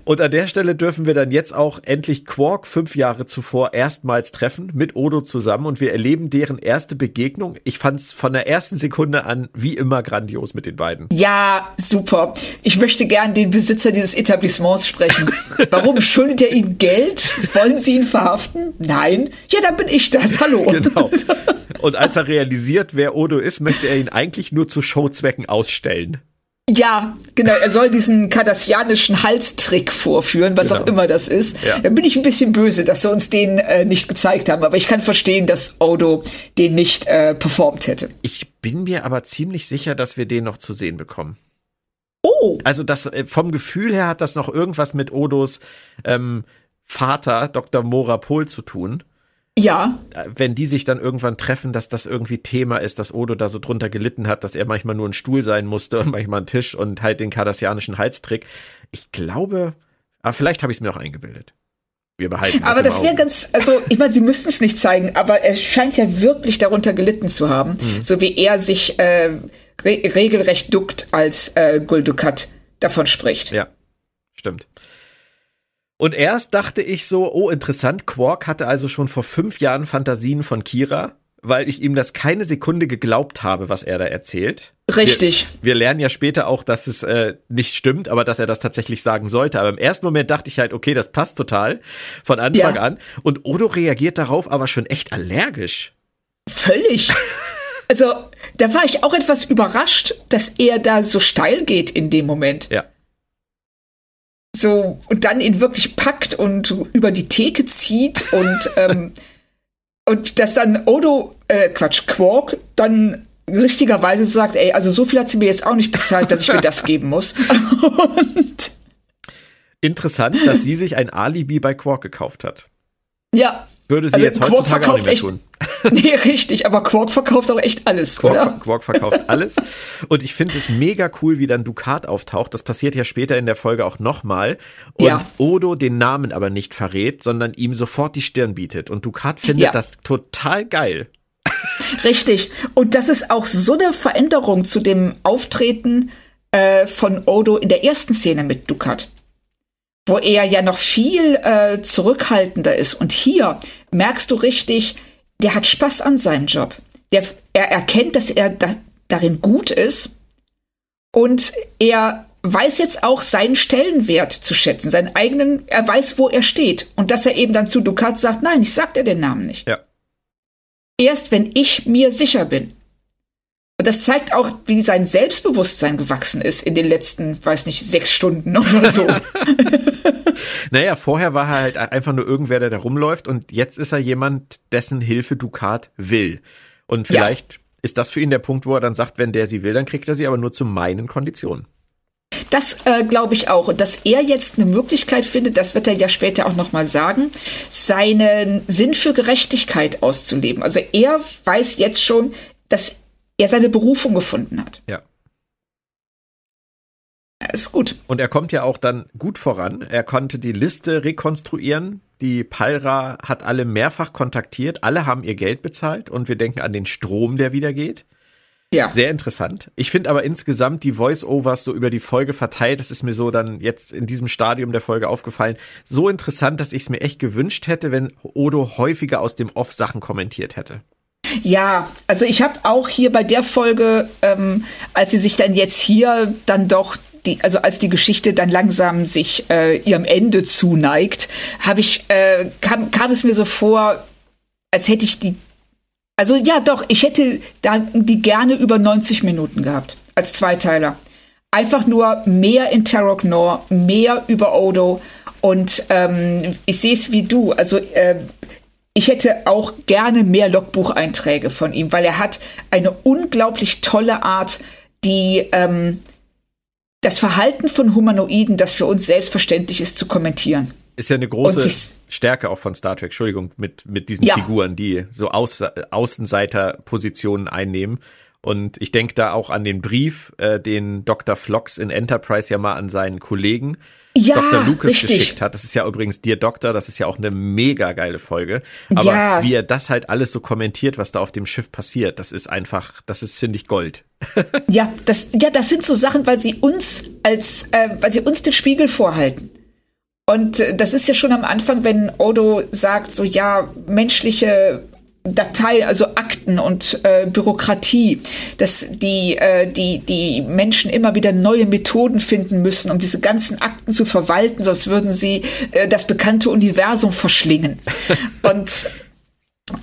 Und an der Stelle dürfen wir dann jetzt auch endlich Quark fünf Jahre zuvor erstmals treffen mit Odo zusammen und wir erleben deren erste Begegnung. Ich fand's von der ersten Sekunde an wie immer grandios mit den beiden. Ja, super. Ich möchte gern den Besitzer dieses Etablissements sprechen. (laughs) Warum schuldet er Ihnen Geld? Wollen Sie ihn verhaften? Nein. Ja, dann bin ich das. Hallo. Genau. (laughs) Und als er realisiert, wer Odo ist, möchte er ihn eigentlich nur zu Showzwecken ausstellen. Ja, genau. Er soll diesen kardassianischen Halstrick vorführen, was genau. auch immer das ist. Ja. Da bin ich ein bisschen böse, dass sie uns den äh, nicht gezeigt haben. Aber ich kann verstehen, dass Odo den nicht äh, performt hätte. Ich bin mir aber ziemlich sicher, dass wir den noch zu sehen bekommen. Oh. Also das äh, vom Gefühl her hat das noch irgendwas mit Odos ähm, Vater, Dr. Mora Pohl, zu tun. Ja. Wenn die sich dann irgendwann treffen, dass das irgendwie Thema ist, dass Odo da so drunter gelitten hat, dass er manchmal nur ein Stuhl sein musste und manchmal ein Tisch und halt den kardassianischen Halstrick. Ich glaube, aber vielleicht habe ich es mir auch eingebildet. Wir behalten Aber das wäre ganz, also ich meine, sie müssten es nicht zeigen, aber er scheint ja wirklich darunter gelitten zu haben, mhm. so wie er sich äh, re regelrecht duckt, als äh, Guldukat davon spricht. Ja, stimmt. Und erst dachte ich so, oh interessant, Quark hatte also schon vor fünf Jahren Fantasien von Kira, weil ich ihm das keine Sekunde geglaubt habe, was er da erzählt. Richtig. Wir, wir lernen ja später auch, dass es äh, nicht stimmt, aber dass er das tatsächlich sagen sollte. Aber im ersten Moment dachte ich halt, okay, das passt total von Anfang ja. an. Und Odo reagiert darauf aber schon echt allergisch. Völlig. (laughs) also da war ich auch etwas überrascht, dass er da so steil geht in dem Moment. Ja so und dann ihn wirklich packt und über die Theke zieht und (laughs) ähm, und dass dann Odo äh, Quatsch Quark dann richtigerweise sagt, ey, also so viel hat sie mir jetzt auch nicht bezahlt, dass ich mir das geben muss. (laughs) Und Interessant, dass sie sich ein Alibi bei Quark gekauft hat. ja. Würde sie Also jetzt Quark heutzutage auch nicht mehr tun. (laughs) Nee, richtig, aber Quark verkauft auch echt alles, Quark, oder? Quark verkauft alles. Und ich finde es mega cool, wie dann Ducat auftaucht. Das passiert ja später in der Folge auch nochmal. Und Ja. Odo den Namen aber nicht verrät, sondern ihm sofort die Stirn bietet. Und Ducat findet Ja. das total geil. Richtig. Und das ist auch so eine Veränderung zu dem Auftreten äh, von Odo in der ersten Szene mit Dukat. Wo er ja noch viel äh, zurückhaltender ist. Und hier merkst du richtig, der hat Spaß an seinem Job. Der, er erkennt, dass er da, darin gut ist. Und er weiß jetzt auch seinen Stellenwert zu schätzen, seinen eigenen, er weiß, wo er steht. Und dass er eben dann zu Ducat sagt, nein, ich sag dir den Namen nicht Ja. erst wenn ich mir sicher bin. Und das zeigt auch, wie sein Selbstbewusstsein gewachsen ist in den letzten, weiß nicht, sechs Stunden oder so. (laughs) (laughs) Naja, vorher war er halt einfach nur irgendwer, der da rumläuft. Und jetzt ist er jemand, dessen Hilfe Ducat will. Und Ja. vielleicht ist das für ihn der Punkt, wo er dann sagt, wenn der sie will, dann kriegt er sie aber nur zu meinen Konditionen. Das äh, glaube ich auch. Und dass er jetzt eine Möglichkeit findet, das wird er ja später auch nochmal sagen, seinen Sinn für Gerechtigkeit auszuleben. Also er weiß jetzt schon, dass er seine Berufung gefunden hat. Ja. Ist gut. Und er kommt ja auch dann gut voran. Er konnte die Liste rekonstruieren. Die Palra hat alle mehrfach kontaktiert. Alle haben ihr Geld bezahlt und wir denken an den Strom, der wieder geht. Ja. Sehr interessant. Ich finde aber insgesamt die Voice-Overs so über die Folge verteilt, das ist mir so dann jetzt in diesem Stadium der Folge aufgefallen, so interessant, dass ich es mir echt gewünscht hätte, wenn Odo häufiger aus dem Off Sachen kommentiert hätte. Ja, also ich habe auch hier bei der Folge, ähm, als sie sich dann jetzt hier dann doch die, also als die Geschichte dann langsam sich äh, ihrem Ende zuneigt, habe ich äh, kam, kam es mir so vor, als hätte ich die also ja, doch, ich hätte da die gerne über 90 Minuten gehabt als Zweiteiler. Einfach nur mehr in Tarok Nor, mehr über Odo und ähm, ich sehe es wie du. Also äh, ich hätte auch gerne mehr Logbucheinträge von ihm, weil er hat eine unglaublich tolle Art, die ähm, das Verhalten von Humanoiden, das für uns selbstverständlich ist, zu kommentieren. Ist ja eine große Stärke auch von Star Trek, Entschuldigung, mit, mit diesen Ja. Figuren, die so Aus, Außenseiterpositionen einnehmen. Und ich denke da auch an den Brief, äh, den Dr. Flox in Enterprise ja mal an seinen Kollegen Ja, Dr. Lucas richtig. geschickt hat. Das ist ja übrigens Dear Doctor, das ist ja auch eine mega geile Folge. Aber Ja. wie er das halt alles so kommentiert, was da auf dem Schiff passiert, das ist einfach, das ist, finde ich, Gold. (laughs) Ja, das, ja, das sind so Sachen, weil sie uns als, äh, weil sie uns den Spiegel vorhalten. Und äh, das ist ja schon am Anfang, wenn Odo sagt, so ja, menschliche Dateien, also Akten und äh, Bürokratie, dass die, äh, die, die Menschen immer wieder neue Methoden finden müssen, um diese ganzen Akten zu verwalten, sonst würden sie äh, das bekannte Universum verschlingen. (laughs) und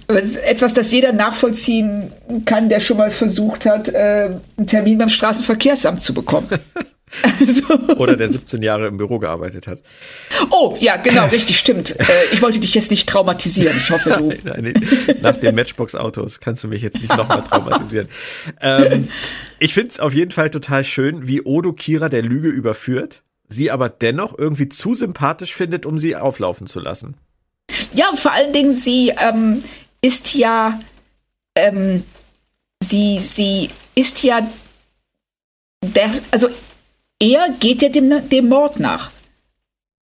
etwas, das jeder nachvollziehen kann, der schon mal versucht hat, äh, einen Termin beim Straßenverkehrsamt zu bekommen. (laughs) also, Oder der 17 Jahre im Büro gearbeitet hat. oh, ja, genau, richtig, stimmt. (laughs) Äh, ich wollte dich jetzt nicht traumatisieren. Ich hoffe, du. Nein, nee, nach den Matchbox-Autos kannst du mich jetzt nicht nochmal traumatisieren. ähm, ich finde es auf jeden Fall total schön, wie Odo Kira der Lüge überführt, sie aber dennoch irgendwie zu sympathisch findet, um sie auflaufen zu lassen. Ja, vor allen Dingen, sie ähm, ist ja, ähm, sie, sie ist ja, das, also er geht ja dem, dem Mord nach.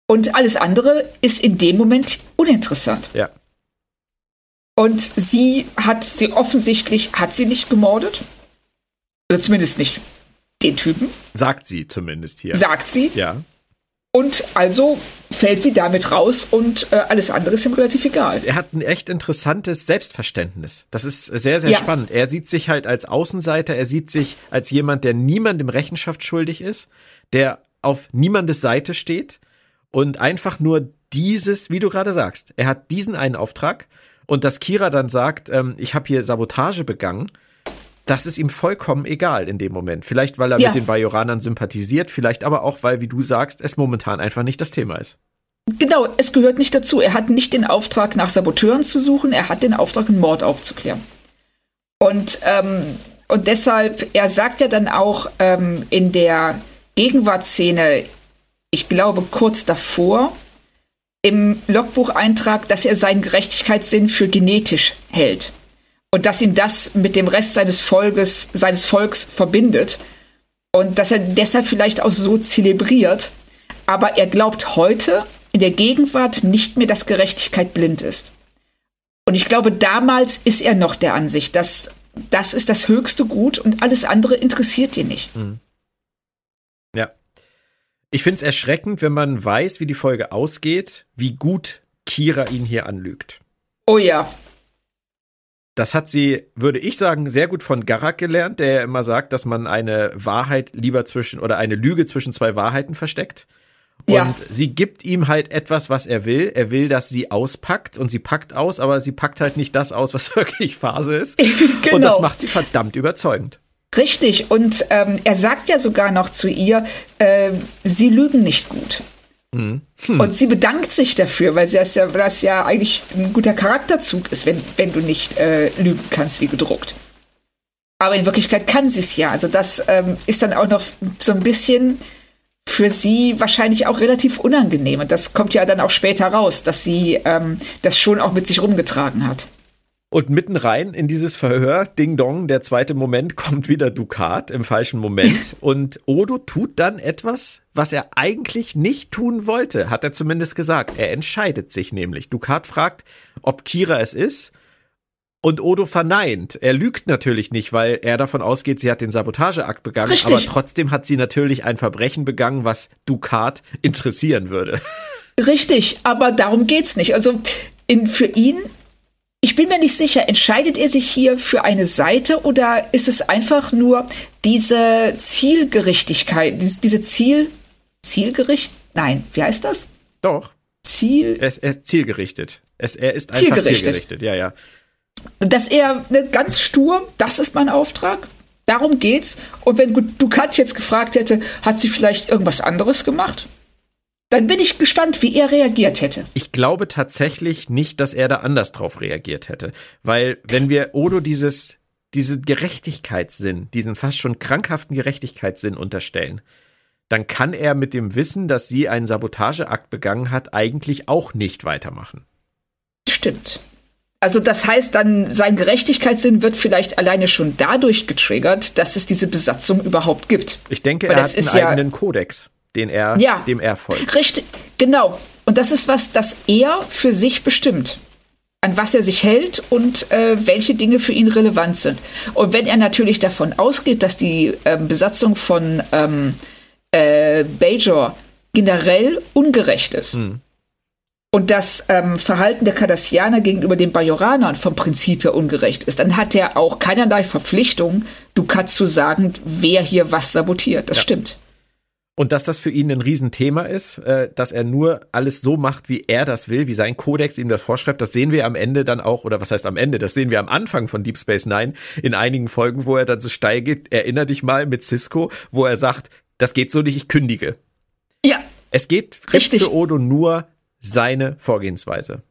Und alles andere ist in dem Moment uninteressant. Ja. Und sie hat sie offensichtlich, hat sie nicht gemordet? Oder zumindest nicht den Typen, Sagt sie zumindest hier. sagt sie. ja. Und also fällt sie damit raus und äh, alles andere ist ihm relativ egal. Er hat ein echt interessantes Selbstverständnis. Das ist sehr, sehr Ja. spannend. Er sieht sich halt als Außenseiter, er sieht sich als jemand, der niemandem Rechenschaft schuldig ist, der auf niemandes Seite steht und einfach nur dieses, wie du gerade sagst, er hat diesen einen Auftrag und dass Kira dann sagt, ähm, ich habe hier Sabotage begangen, das ist ihm vollkommen egal in dem Moment. Vielleicht, weil er Ja. mit den Bajoranern sympathisiert, vielleicht aber auch, weil, wie du sagst, es momentan einfach nicht das Thema ist. Genau, es gehört nicht dazu. Er hat nicht den Auftrag, nach Saboteuren zu suchen, er hat den Auftrag, einen Mord aufzuklären. Und ähm, und deshalb, er sagt ja dann auch ähm, in der Gegenwartsszene, ich glaube kurz davor, im Logbucheintrag, dass er seinen Gerechtigkeitssinn für genetisch hält. Und dass ihn das mit dem Rest seines Volkes, seines Volks verbindet. Und dass er deshalb vielleicht auch so zelebriert. Aber er glaubt heute in der Gegenwart nicht mehr, dass Gerechtigkeit blind ist. Und ich glaube, damals ist er noch der Ansicht, dass das ist das höchste Gut und alles andere interessiert ihn nicht. Mhm. Ja. Ich finde es erschreckend, wenn man weiß, wie die Folge ausgeht, wie gut Kira ihn hier anlügt. Oh ja. Das hat sie, würde ich sagen, sehr gut von Garak gelernt, der ja immer sagt, dass man eine Wahrheit lieber zwischen oder eine Lüge zwischen zwei Wahrheiten versteckt. Und ja. sie gibt ihm halt etwas, was er will. Er will, dass sie auspackt und sie packt aus, aber sie packt halt nicht das aus, was (laughs) wirklich Phase ist. (laughs) genau. Und das macht sie verdammt überzeugend. Richtig. Und ähm, er sagt ja sogar noch zu ihr, äh, sie lügen nicht gut. Hm. Und sie bedankt sich dafür, weil das ja, das ja eigentlich ein guter Charakterzug ist, wenn, wenn du nicht äh, lügen kannst wie gedruckt. Aber in Wirklichkeit kann sie es ja. Also das ähm, ist dann auch noch so ein bisschen für sie wahrscheinlich auch relativ unangenehm. Und das kommt ja dann auch später raus, dass sie ähm, das schon auch mit sich rumgetragen hat. Und mitten rein in dieses Verhör, Ding Dong, der zweite Moment, (laughs) kommt wieder Ducat im falschen Moment. (laughs) und Odo tut dann etwas, was er eigentlich nicht tun wollte, hat er zumindest gesagt. Er entscheidet sich nämlich. Ducat fragt, ob Kira es ist. Und Odo verneint. Er lügt natürlich nicht, weil er davon ausgeht, sie hat den Sabotageakt begangen. Richtig. Aber trotzdem hat sie natürlich ein Verbrechen begangen, was Ducat interessieren würde. (laughs) Richtig, aber darum geht's nicht. Also in, für ihn, ich bin mir nicht sicher, entscheidet er sich hier für eine Seite oder ist es einfach nur diese Zielgerichtigkeit, diese, Ziel, Zielgericht? Nein, wie heißt das? Doch. Ziel. Ist, er ist zielgerichtet. Es, er ist einfach zielgerichtet. zielgerichtet. Ja, ja dass er ne, ganz stur, das ist mein Auftrag, darum geht's. Und wenn Ducat jetzt gefragt hätte, hat sie vielleicht irgendwas anderes gemacht? Dann bin ich gespannt, wie er reagiert hätte. Ich glaube tatsächlich nicht, dass er da anders drauf reagiert hätte. Weil, wenn wir Odo dieses, diesen Gerechtigkeitssinn, diesen fast schon krankhaften Gerechtigkeitssinn unterstellen, dann kann er mit dem Wissen, dass sie einen Sabotageakt begangen hat, eigentlich auch nicht weitermachen. Stimmt. Also das heißt dann, sein Gerechtigkeitssinn wird vielleicht alleine schon dadurch getriggert, dass es diese Besatzung überhaupt gibt. Ich denke, Weil er hat einen ja, eigenen Kodex, den er, ja, dem er folgt. Richtig, genau. Und das ist was, das er für sich bestimmt an was er sich hält und äh, welche Dinge für ihn relevant sind. Und wenn er natürlich davon ausgeht, dass die äh, Besatzung von ähm, äh, Bajor generell ungerecht ist, hm und das ähm, Verhalten der Cardassianer gegenüber den Bajoranern vom Prinzip her ungerecht ist, dann hat er auch keinerlei Verpflichtung, Dukat zu sagen, wer hier was sabotiert. Das ja. stimmt. Und dass das für ihn ein Riesenthema ist, äh, dass er nur alles so macht, wie er das will, wie sein Kodex ihm das vorschreibt, das sehen wir am Ende dann auch, oder was heißt am Ende, das sehen wir am Anfang von Deep Space Nine in einigen Folgen, wo er dann so steil geht, erinner dich mal mit Cisco, wo er sagt, das geht so nicht, ich kündige. Ja. Es geht Richtig. für Odo nur seine Vorgehensweise.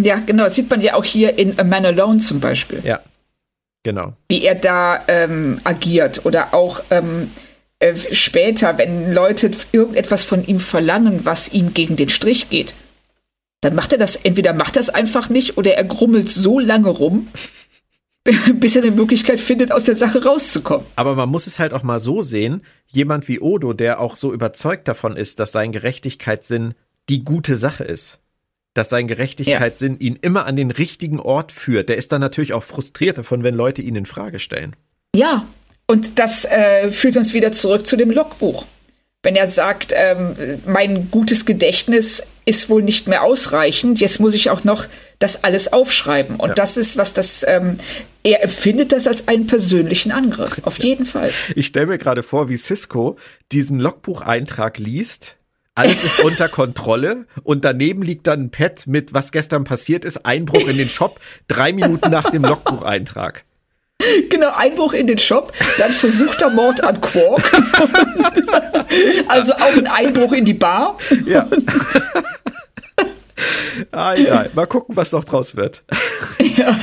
Ja, genau. Das sieht man ja auch hier in A Man Alone zum Beispiel. Ja, genau. Wie er da ähm, agiert oder auch ähm, äh, später, wenn Leute irgendetwas von ihm verlangen, was ihm gegen den Strich geht, dann macht er das, entweder macht er es einfach nicht oder er grummelt so lange rum, (laughs) bis er eine Möglichkeit findet, aus der Sache rauszukommen. Aber man muss es halt auch mal so sehen, jemand wie Odo, der auch so überzeugt davon ist, dass sein Gerechtigkeitssinn die gute Sache ist. Dass sein Gerechtigkeitssinn ja. ihn immer an den richtigen Ort führt. Der ist dann natürlich auch frustriert davon, wenn Leute ihn in Frage stellen. Ja, und das äh, führt uns wieder zurück zu dem Logbuch. Wenn er sagt, ähm, mein gutes Gedächtnis ist wohl nicht mehr ausreichend, jetzt muss ich auch noch das alles aufschreiben. Und ja. das ist, was das, ähm, er empfindet das als einen persönlichen Angriff, auf jeden Fall. Ich stelle mir gerade vor, wie Cisco diesen Logbucheintrag liest alles ist unter (laughs) Kontrolle und daneben liegt dann ein Pad mit, was gestern passiert ist, Einbruch in den Shop, drei Minuten nach dem Logbucheintrag. (laughs) Genau, Einbruch in den Shop, dann versuchter Mord an Quark. (laughs) also auch ein Einbruch in die Bar. Ja. (laughs) Ah, ja, mal gucken, was noch draus wird. Ja.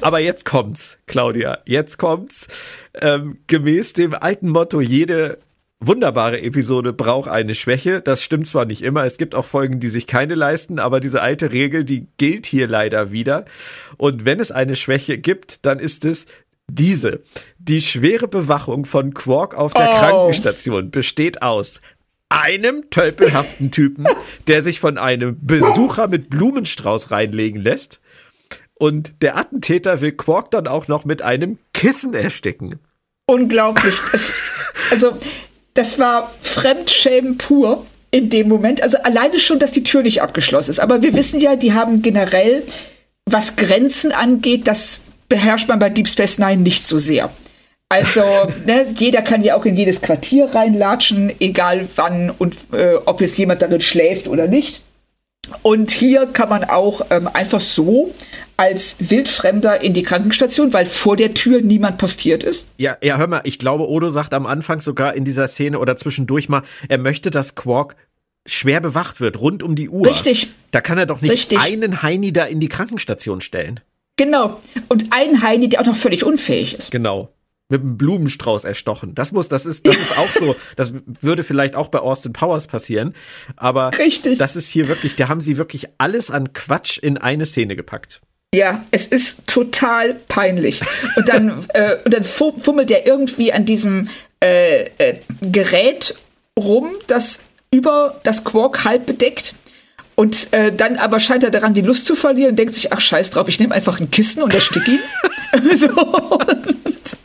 Aber jetzt kommt's, Claudia. Jetzt kommt's. Ähm, gemäß dem alten Motto, jede wunderbare Episode braucht eine Schwäche. Das stimmt zwar nicht immer, es gibt auch Folgen, die sich keine leisten, aber diese alte Regel, die gilt hier leider wieder. Und wenn es eine Schwäche gibt, dann ist es diese. Die schwere Bewachung von Quark auf der oh. Krankenstation besteht aus einem tölpelhaften Typen, der sich von einem Besucher mit Blumenstrauß reinlegen lässt. Und der Attentäter will Quark dann auch noch mit einem Kissen ersticken. Unglaublich. Es, also, das war Fremdschämen pur in dem Moment. Also alleine schon, dass die Tür nicht abgeschlossen ist. Aber wir wissen ja, die haben generell, was Grenzen angeht, das beherrscht man bei Deep Space Nine nicht so sehr. Also, (laughs) ne, jeder kann ja auch in jedes Quartier reinlatschen, egal wann und äh, ob jetzt jemand darin schläft oder nicht. Und hier kann man auch ähm, einfach so als Wildfremder in die Krankenstation, weil vor der Tür niemand postiert ist. Ja, ja, hör mal, ich glaube, Odo sagt am Anfang sogar in dieser Szene oder zwischendurch mal, er möchte, dass Quark schwer bewacht wird, rund um die Uhr. Richtig. Da kann er doch nicht Richtig. einen Heini da in die Krankenstation stellen. Genau. Und einen Heini, der auch noch völlig unfähig ist. Genau mit einem Blumenstrauß erstochen. Das muss, das ist, das ist auch so. Das würde vielleicht auch bei Austin Powers passieren. Aber Richtig. das ist hier wirklich, da haben sie wirklich alles an Quatsch in eine Szene gepackt. Ja, es ist total peinlich. Und dann, (laughs) äh, und dann fummelt er irgendwie an diesem äh, äh, Gerät rum, das über das Quark halb bedeckt. Und äh, dann aber scheint er daran die Lust zu verlieren und denkt sich, ach scheiß drauf, ich nehme einfach ein Kissen und erstick ihn. (laughs) so, und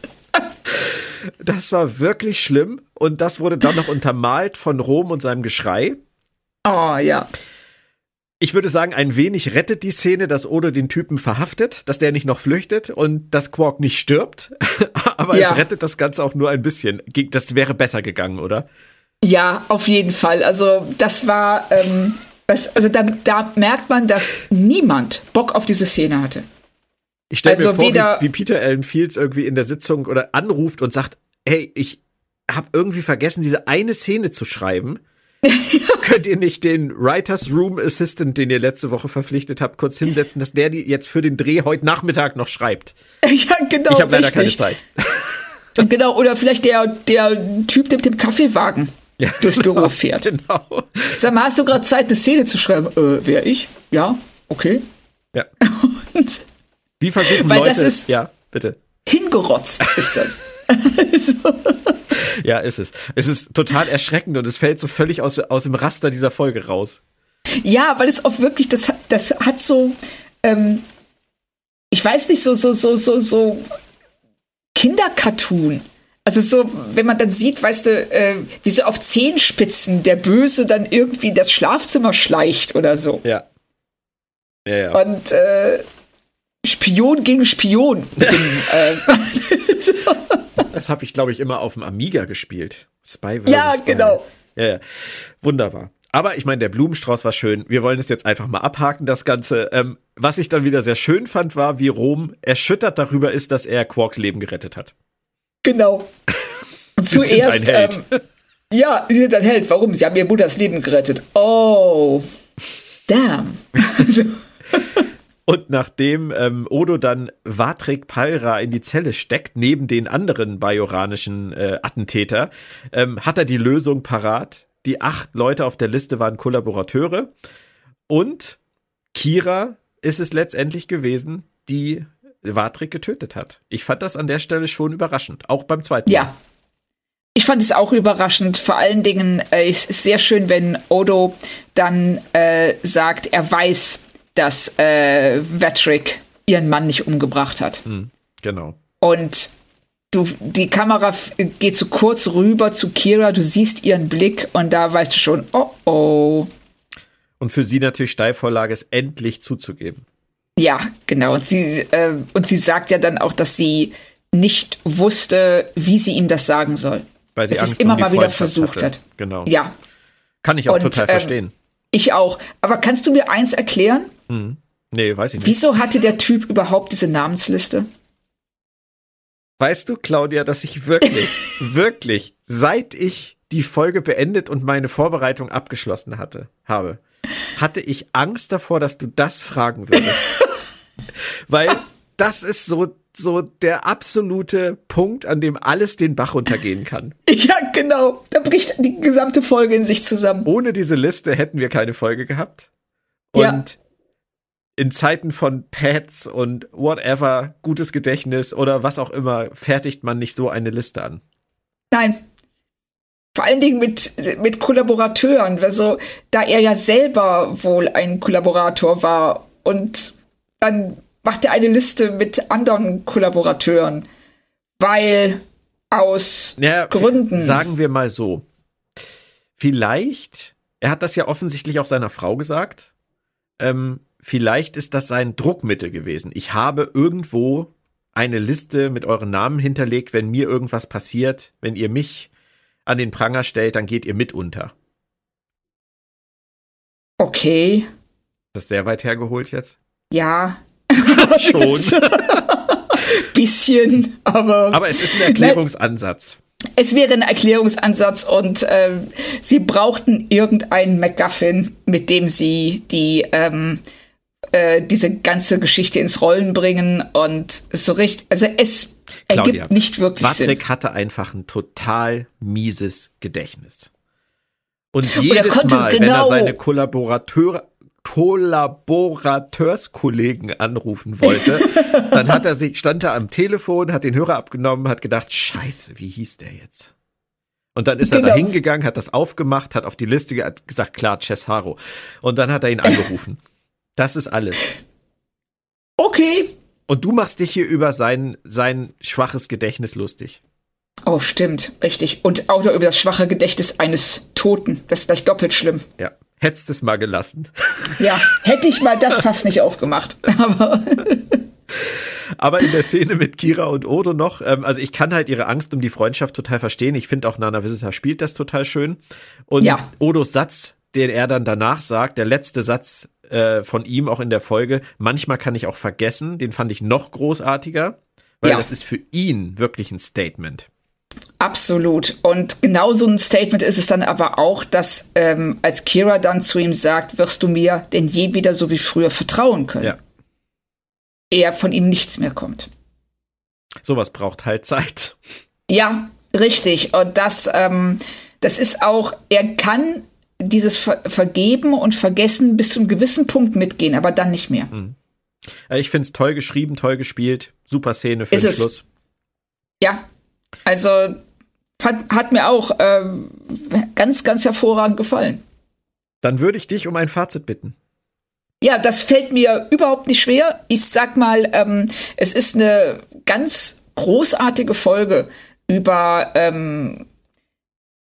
das war wirklich schlimm und das wurde dann noch untermalt von Rom und seinem Geschrei. Oh, ja. Ich würde sagen, ein wenig rettet die Szene, dass Odo den Typen verhaftet, dass der nicht noch flüchtet und dass Quark nicht stirbt. (laughs) Aber ja. es rettet das Ganze auch nur ein bisschen. Das wäre besser gegangen, oder? Ja, auf jeden Fall. Also das war, ähm, was, also da, da merkt man, dass niemand Bock auf diese Szene hatte. Ich stelle also mir vor, wie, wie, Peter Allen Fields irgendwie in der Sitzung oder anruft und sagt, hey, ich habe irgendwie vergessen, diese eine Szene zu schreiben. (laughs) Könnt ihr nicht den Writers Room Assistant, den ihr letzte Woche verpflichtet habt, kurz hinsetzen, dass der die jetzt für den Dreh heute Nachmittag noch schreibt? (laughs) Ja, genau. Ich habe leider keine Zeit. genau, oder vielleicht der, der Typ, der mit dem Kaffeewagen ja, durchs genau, Büro fährt. Genau. Sag mal, hast du gerade Zeit, eine Szene zu schreiben? Äh, wer ich? Ja, okay. Ja. Und Wie versuchen Weil Leute? Das ist, ja, bitte hingerotzt ist das. (laughs) ja, ist es. Es ist total erschreckend und es fällt so völlig aus, aus dem Raster dieser Folge raus. Ja, weil es auch wirklich, das, das hat so, ähm, ich weiß nicht, so, so, so, so, so Kindercartoon. Also so, wenn man dann sieht, weißt du, äh, wie so auf Zehenspitzen der Böse dann irgendwie das Schlafzimmer schleicht oder so. Ja. Ja, ja. Und äh, Spion gegen Spion. Dem, äh, (laughs) Das habe ich, glaube ich, immer auf dem Amiga gespielt. Spy vs. Ja, Spy. genau. Ja, ja. Wunderbar. Aber ich meine, der Blumenstrauß war schön. Wir wollen es jetzt einfach mal abhaken, das Ganze. Ähm, was ich dann wieder sehr schön fand, war, wie Rom erschüttert darüber ist, dass er Quarks Leben gerettet hat. Genau. (laughs) Zuerst. Ähm, ja, sie sind ein Held. Warum? Sie haben ihr Mutters Leben gerettet. Oh. Damn. (laughs) Und nachdem ähm, Odo dann Vatrik Palra in die Zelle steckt, neben den anderen bajoranischen äh, Attentäter, ähm, hat er die Lösung parat. Die acht Leute auf der Liste waren Kollaborateure. Und Kira ist es letztendlich gewesen, die Vatrik getötet hat. Ich fand das an der Stelle schon überraschend, auch beim zweiten Mal. Ja. Ich fand es auch überraschend. Vor allen Dingen äh, es ist sehr schön, wenn Odo dann äh, sagt, er weiß, dass äh, Vatrick ihren Mann nicht umgebracht hat. Hm, genau. Und du, die Kamera geht so kurz rüber zu Kira, du siehst ihren Blick und da weißt du schon, oh oh. Und für sie natürlich Steilvorlage, es endlich zuzugeben. Ja, genau. Und sie, äh, und sie sagt ja dann auch, dass sie nicht wusste, wie sie ihm das sagen soll. Weil sie dass Angst es immer um mal wieder versucht hatte. hat. Genau. Ja. Kann ich auch und, total ähm, verstehen. Ich auch. Aber kannst du mir eins erklären? Hm. Nee, weiß ich nicht. Wieso hatte der Typ überhaupt diese Namensliste? Weißt du, Claudia, dass ich wirklich, (laughs) wirklich, seit ich die Folge beendet und meine Vorbereitung abgeschlossen hatte, habe, hatte ich Angst davor, dass du das fragen würdest. (laughs) Weil das ist so, so der absolute Punkt, an dem alles den Bach runtergehen kann. (laughs) Ja, genau. Da bricht die gesamte Folge in sich zusammen. Ohne diese Liste hätten wir keine Folge gehabt. Und ja. in Zeiten von Pads und whatever, gutes Gedächtnis oder was auch immer, fertigt man nicht so eine Liste an. Nein, vor allen Dingen mit, mit Kollaborateuren, also da er ja selber wohl ein Kollaborator war und dann macht er eine Liste mit anderen Kollaborateuren, weil aus ja, Gründen. Sagen wir mal so. Vielleicht, er hat das ja offensichtlich auch seiner Frau gesagt, ähm, vielleicht ist das sein Druckmittel gewesen. Ich habe irgendwo eine Liste mit euren Namen hinterlegt, wenn mir irgendwas passiert, wenn ihr mich an den Pranger stellt, dann geht ihr mit unter. Okay. Das ist sehr weit hergeholt jetzt? Ja. (laughs) Schon. Bisschen, aber. Aber es ist ein Erklärungsansatz. Es wäre ein Erklärungsansatz und äh, sie brauchten irgendeinen MacGuffin, mit dem sie die ähm, äh, diese ganze Geschichte ins Rollen bringen und so richtig, also es Claudia, ergibt nicht wirklich Patrick Sinn. hatte einfach ein total mieses Gedächtnis. Und jedes Mal, genau wenn er genau seine Kollaborateure Kollaborateurskollegen anrufen wollte, (laughs) dann hat er sich, stand er am Telefon, hat den Hörer abgenommen, hat gedacht, scheiße, wie hieß der jetzt? Und dann ist genau. er da hingegangen, hat das aufgemacht, hat auf die Liste hat gesagt, klar, Cesaro. Und dann hat er ihn angerufen. Das ist alles. Okay. Und du machst dich hier über sein, sein schwaches Gedächtnis lustig. Oh, stimmt, richtig. Und auch noch über das schwache Gedächtnis eines Toten. Das ist gleich doppelt schlimm. Ja. Hättest es mal gelassen. Ja, hätte ich mal das fast nicht aufgemacht. (laughs) Aber. Aber in der Szene mit Kira und Odo noch, ähm, also ich kann halt ihre Angst um die Freundschaft total verstehen. Ich finde auch Nana Visitor spielt das total schön. Und ja. Odos Satz, den er dann danach sagt, der letzte Satz äh, von ihm auch in der Folge, manchmal kann ich auch vergessen, den fand ich noch großartiger, weil ja. das ist für ihn wirklich ein Statement. Absolut. Und genau so ein Statement ist es dann aber auch, dass ähm, als Kira dann zu ihm sagt, wirst du mir denn je wieder so wie früher vertrauen können? Ja. Er von ihm nichts mehr kommt. Sowas braucht halt Zeit. Ja, richtig. Und das, ähm, das ist auch, er kann dieses Ver Vergeben und Vergessen bis zu einem gewissen Punkt mitgehen, aber dann nicht mehr. Mhm. Ich finde es toll geschrieben, toll gespielt, super Szene für ist den es. Schluss. Ja, also hat, hat mir auch ähm, ganz, ganz hervorragend gefallen. Dann würde ich dich um ein Fazit bitten. Ja, das fällt mir überhaupt nicht schwer. Ich sag mal, ähm, es ist eine ganz großartige Folge über ähm,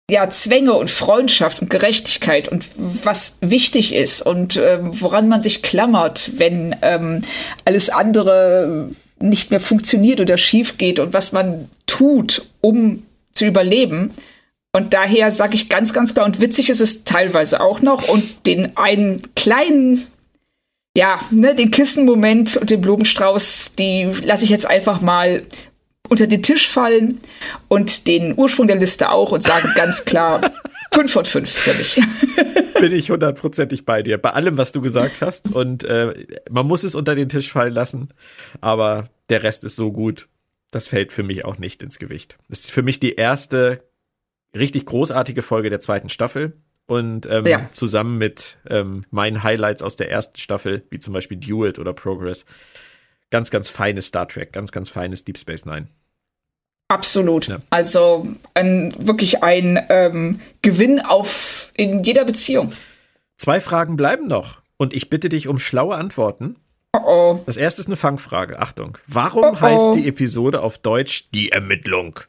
ja, Zwänge und Freundschaft und Gerechtigkeit und was wichtig ist und ähm, woran man sich klammert, wenn ähm, alles andere nicht mehr funktioniert oder schief geht und was man tut, um zu überleben. Und daher sage ich ganz, ganz klar, und witzig ist es teilweise auch noch, und den einen kleinen, ja, ne, den Kissenmoment und den Blumenstrauß, die lasse ich jetzt einfach mal unter den Tisch fallen und den Ursprung der Liste auch und sagen ganz klar, fünf von fünf für mich. (laughs) Bin ich hundertprozentig bei dir. Bei allem, was du gesagt hast. Und äh, man muss es unter den Tisch fallen lassen. Aber der Rest ist so gut. Das fällt für mich auch nicht ins Gewicht. Das ist für mich die erste richtig großartige Folge der zweiten Staffel. Und ähm, ja. zusammen mit ähm, meinen Highlights aus der ersten Staffel, wie zum Beispiel Duet oder Progress, ganz, ganz feines Star Trek, ganz, ganz feines Deep Space Nine. Absolut. Ja. Also ein, wirklich ein ähm, Gewinn auf in jeder Beziehung. Zwei Fragen bleiben noch und ich bitte dich um schlaue Antworten. Oh oh. Das erste ist eine Fangfrage. Achtung. Warum oh oh. heißt die Episode auf Deutsch die Ermittlung?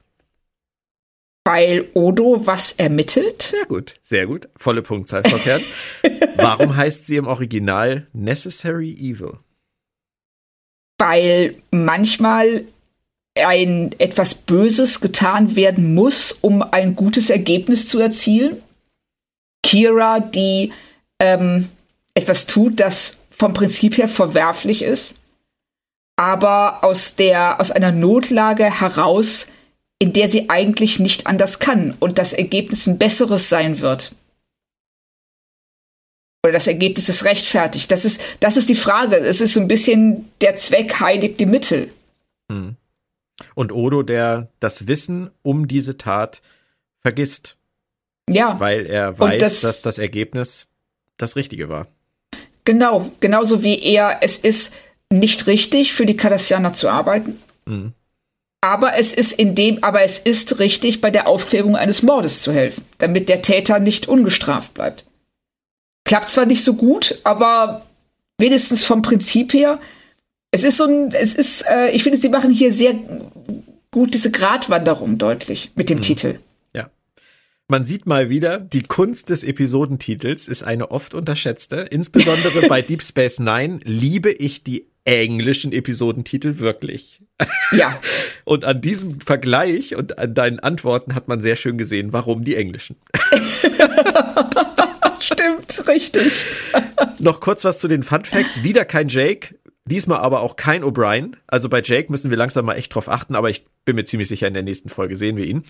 Weil Odo was ermittelt? Sehr gut, sehr gut. Volle Punktzahl verkehrt. (laughs) Warum heißt sie im Original Necessary Evil? Weil manchmal ein etwas Böses getan werden muss, um ein gutes Ergebnis zu erzielen. Kira, die ähm, etwas tut, das vom Prinzip her verwerflich ist, aber aus der aus einer Notlage heraus, in der sie eigentlich nicht anders kann und das Ergebnis ein besseres sein wird. Oder das Ergebnis ist rechtfertigt. Das ist, das ist die Frage. Es ist so ein bisschen der Zweck heiligt die Mittel. Hm. Und Odo, der das Wissen um diese Tat vergisst. Ja. Weil er weiß, das, dass das Ergebnis das Richtige war. Genau, genauso wie er, es ist nicht richtig, für die Cardassianer zu arbeiten. Mhm. Aber es ist in dem, aber es ist richtig, bei der Aufklärung eines Mordes zu helfen, damit der Täter nicht ungestraft bleibt. Klappt zwar nicht so gut, aber wenigstens vom Prinzip her, es ist so ein, es ist, äh, ich finde, sie machen hier sehr gut diese Gratwanderung deutlich mit dem mhm. Titel. Ja. Man sieht mal wieder, die Kunst des Episodentitels ist eine oft unterschätzte. Insbesondere (laughs) bei Deep Space Nine liebe ich die englischen Episodentitel wirklich. Ja. (laughs) Und an diesem Vergleich und an deinen Antworten hat man sehr schön gesehen, warum die englischen. (laughs) Stimmt, richtig. Noch kurz was zu den Fun Facts. Wieder kein Jake, diesmal aber auch kein O'Brien. Also bei Jake müssen wir langsam mal echt drauf achten, aber ich bin mir ziemlich sicher, in der nächsten Folge sehen wir ihn.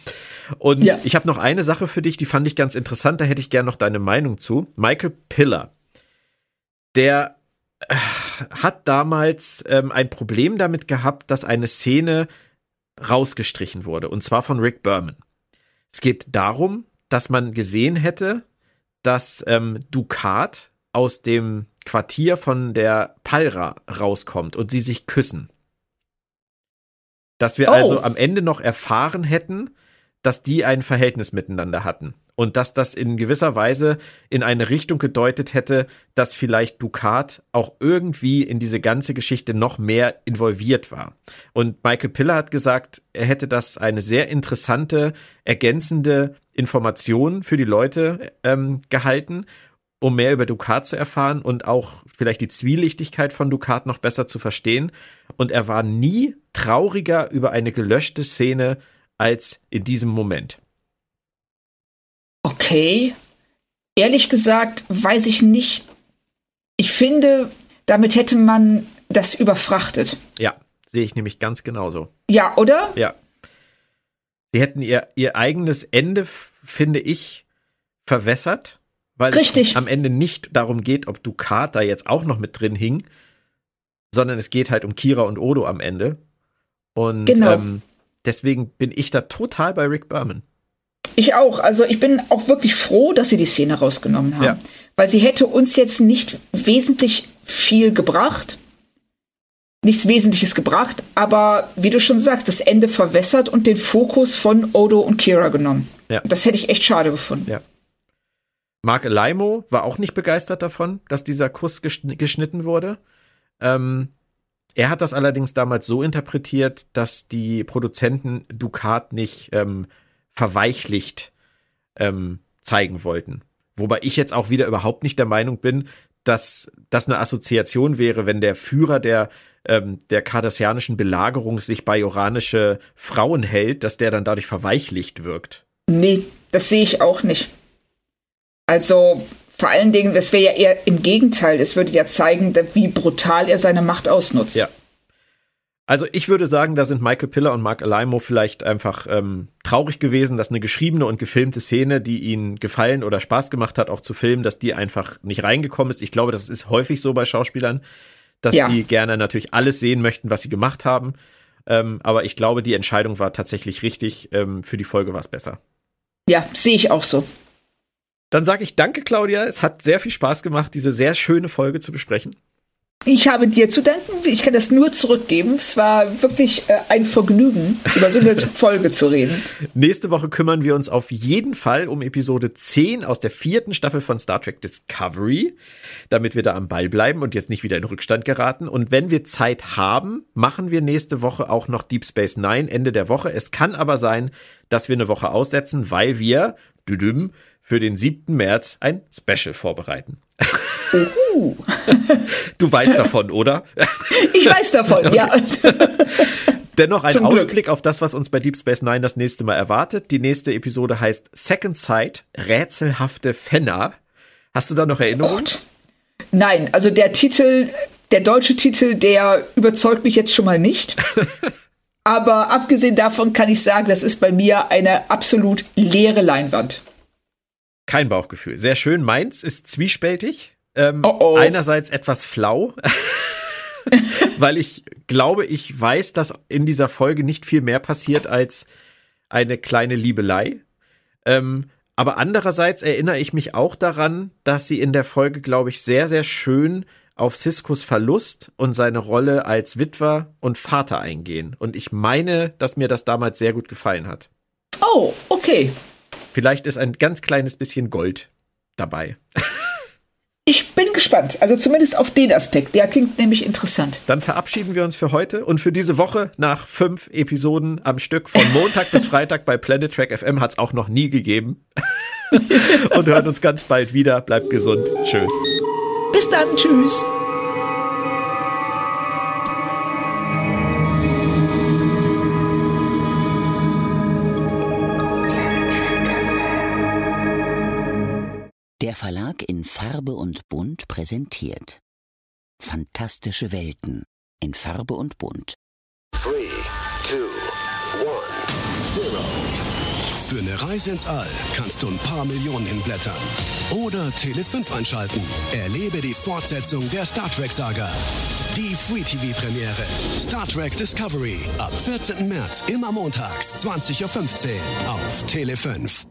Und ja. ich habe noch eine Sache für dich, die fand ich ganz interessant, da hätte ich gern noch deine Meinung zu. Michael Piller. Der hat damals ähm, ein Problem damit gehabt, dass eine Szene rausgestrichen wurde, und zwar von Rick Berman. Es geht darum, dass man gesehen hätte, dass ähm, Ducat aus dem Quartier von der Palra rauskommt und sie sich küssen. Dass wir oh. also am Ende noch erfahren hätten, dass die ein Verhältnis miteinander hatten und dass das in gewisser Weise in eine Richtung gedeutet hätte, dass vielleicht Ducat auch irgendwie in diese ganze Geschichte noch mehr involviert war. Und Michael Piller hat gesagt, er hätte das eine sehr interessante, ergänzende Information für die Leute ähm, gehalten, um mehr über Ducat zu erfahren und auch vielleicht die Zwielichtigkeit von Ducat noch besser zu verstehen. Und er war nie trauriger über eine gelöschte Szene als in diesem Moment. Okay. Ehrlich gesagt, weiß ich nicht. Ich finde, damit hätte man das überfrachtet. Ja, sehe ich nämlich ganz genauso. Ja, oder? Ja. Sie hätten ihr, ihr eigenes Ende, finde ich, verwässert, weil Richtig. es am Ende nicht darum geht, ob Ducat da jetzt auch noch mit drin hing, sondern es geht halt um Kira und Odo am Ende. Und genau. ähm, deswegen bin ich da total bei Rick Berman. Ich auch. Also ich bin auch wirklich froh, dass sie die Szene rausgenommen haben. Ja. Weil sie hätte uns jetzt nicht wesentlich viel gebracht. Nichts Wesentliches gebracht, aber wie du schon sagst, das Ende verwässert und den Fokus von Odo und Kira genommen. Ja. Das hätte ich echt schade gefunden. Ja. Mark Alaimo war auch nicht begeistert davon, dass dieser Kuss geschnitten wurde. Ähm, er hat das allerdings damals so interpretiert, dass die Produzenten Ducat nicht ähm, verweichlicht ähm, zeigen wollten. Wobei ich jetzt auch wieder überhaupt nicht der Meinung bin, dass das eine Assoziation wäre, wenn der Führer der ähm, der kardassianischen Belagerung sich bei iranische Frauen hält, dass der dann dadurch verweichlicht wirkt. Nee, das sehe ich auch nicht. Also vor allen Dingen, das wäre ja eher im Gegenteil. Es würde ja zeigen, wie brutal er seine Macht ausnutzt. Ja, also ich würde sagen, da sind Michael Piller und Mark Alaimo vielleicht einfach ähm, traurig gewesen, dass eine geschriebene und gefilmte Szene, die ihnen gefallen oder Spaß gemacht hat, auch zu filmen, dass die einfach nicht reingekommen ist. Ich glaube, das ist häufig so bei Schauspielern, dass ja. die gerne natürlich alles sehen möchten, was sie gemacht haben. Ähm, aber ich glaube, die Entscheidung war tatsächlich richtig. Ähm, für die Folge war es besser. Ja, sehe ich auch so. Dann sage ich danke, Claudia. Es hat sehr viel Spaß gemacht, diese sehr schöne Folge zu besprechen. Ich habe dir zu danken. Ich kann das nur zurückgeben. Es war wirklich äh, ein Vergnügen, über so eine (laughs) Folge zu reden. Nächste Woche kümmern wir uns auf jeden Fall um Episode 10 aus der vierten Staffel von Star Trek Discovery, damit wir da am Ball bleiben und jetzt nicht wieder in Rückstand geraten. Und wenn wir Zeit haben, machen wir nächste Woche auch noch Deep Space Nine Ende der Woche. Es kann aber sein, dass wir eine Woche aussetzen, weil wir, düdüm, für den 7. März ein Special vorbereiten. Uh. Du weißt davon, oder? Ich weiß davon, okay. ja. (laughs) Dennoch ein Zum Ausblick Glück. auf das, was uns bei Deep Space Nine das nächste Mal erwartet. Die nächste Episode heißt Second Sight, rätselhafte Fenner. Hast du da noch Erinnerungen? Nein, also der Titel, der deutsche Titel, der überzeugt mich jetzt schon mal nicht. (laughs) Aber abgesehen davon kann ich sagen, das ist bei mir eine absolut leere Leinwand. Kein Bauchgefühl. Sehr schön. Meins ist zwiespältig. Ähm, oh oh. Einerseits etwas flau, (laughs) weil ich glaube, ich weiß, dass in dieser Folge nicht viel mehr passiert als eine kleine Liebelei. Ähm, aber andererseits erinnere ich mich auch daran, dass sie in der Folge, glaube ich, sehr, sehr schön auf Siskos Verlust und seine Rolle als Witwer und Vater eingehen. Und ich meine, dass mir das damals sehr gut gefallen hat. Oh, okay. Vielleicht ist ein ganz kleines bisschen Gold dabei. Ich bin gespannt. Also zumindest auf den Aspekt. Der klingt nämlich interessant. Dann verabschieden wir uns für heute und für diese Woche nach fünf Episoden am Stück von Montag bis Freitag bei Planet Track FM hat es auch noch nie gegeben. (laughs) und hören uns ganz bald wieder. Bleibt gesund. Tschö. Bis dann. Tschüss. Der Verlag in Farbe und Bunt präsentiert Fantastische Welten in Farbe und Bunt. 3, 2, 1, 0. Für eine Reise ins All kannst du ein paar Millionen hinblättern. Oder Tele 5 einschalten. Erlebe die Fortsetzung der Star Trek-Saga. Die Free TV-Premiere. Star Trek Discovery. Ab 14. März, immer montags, 20.15 Uhr auf Tele 5.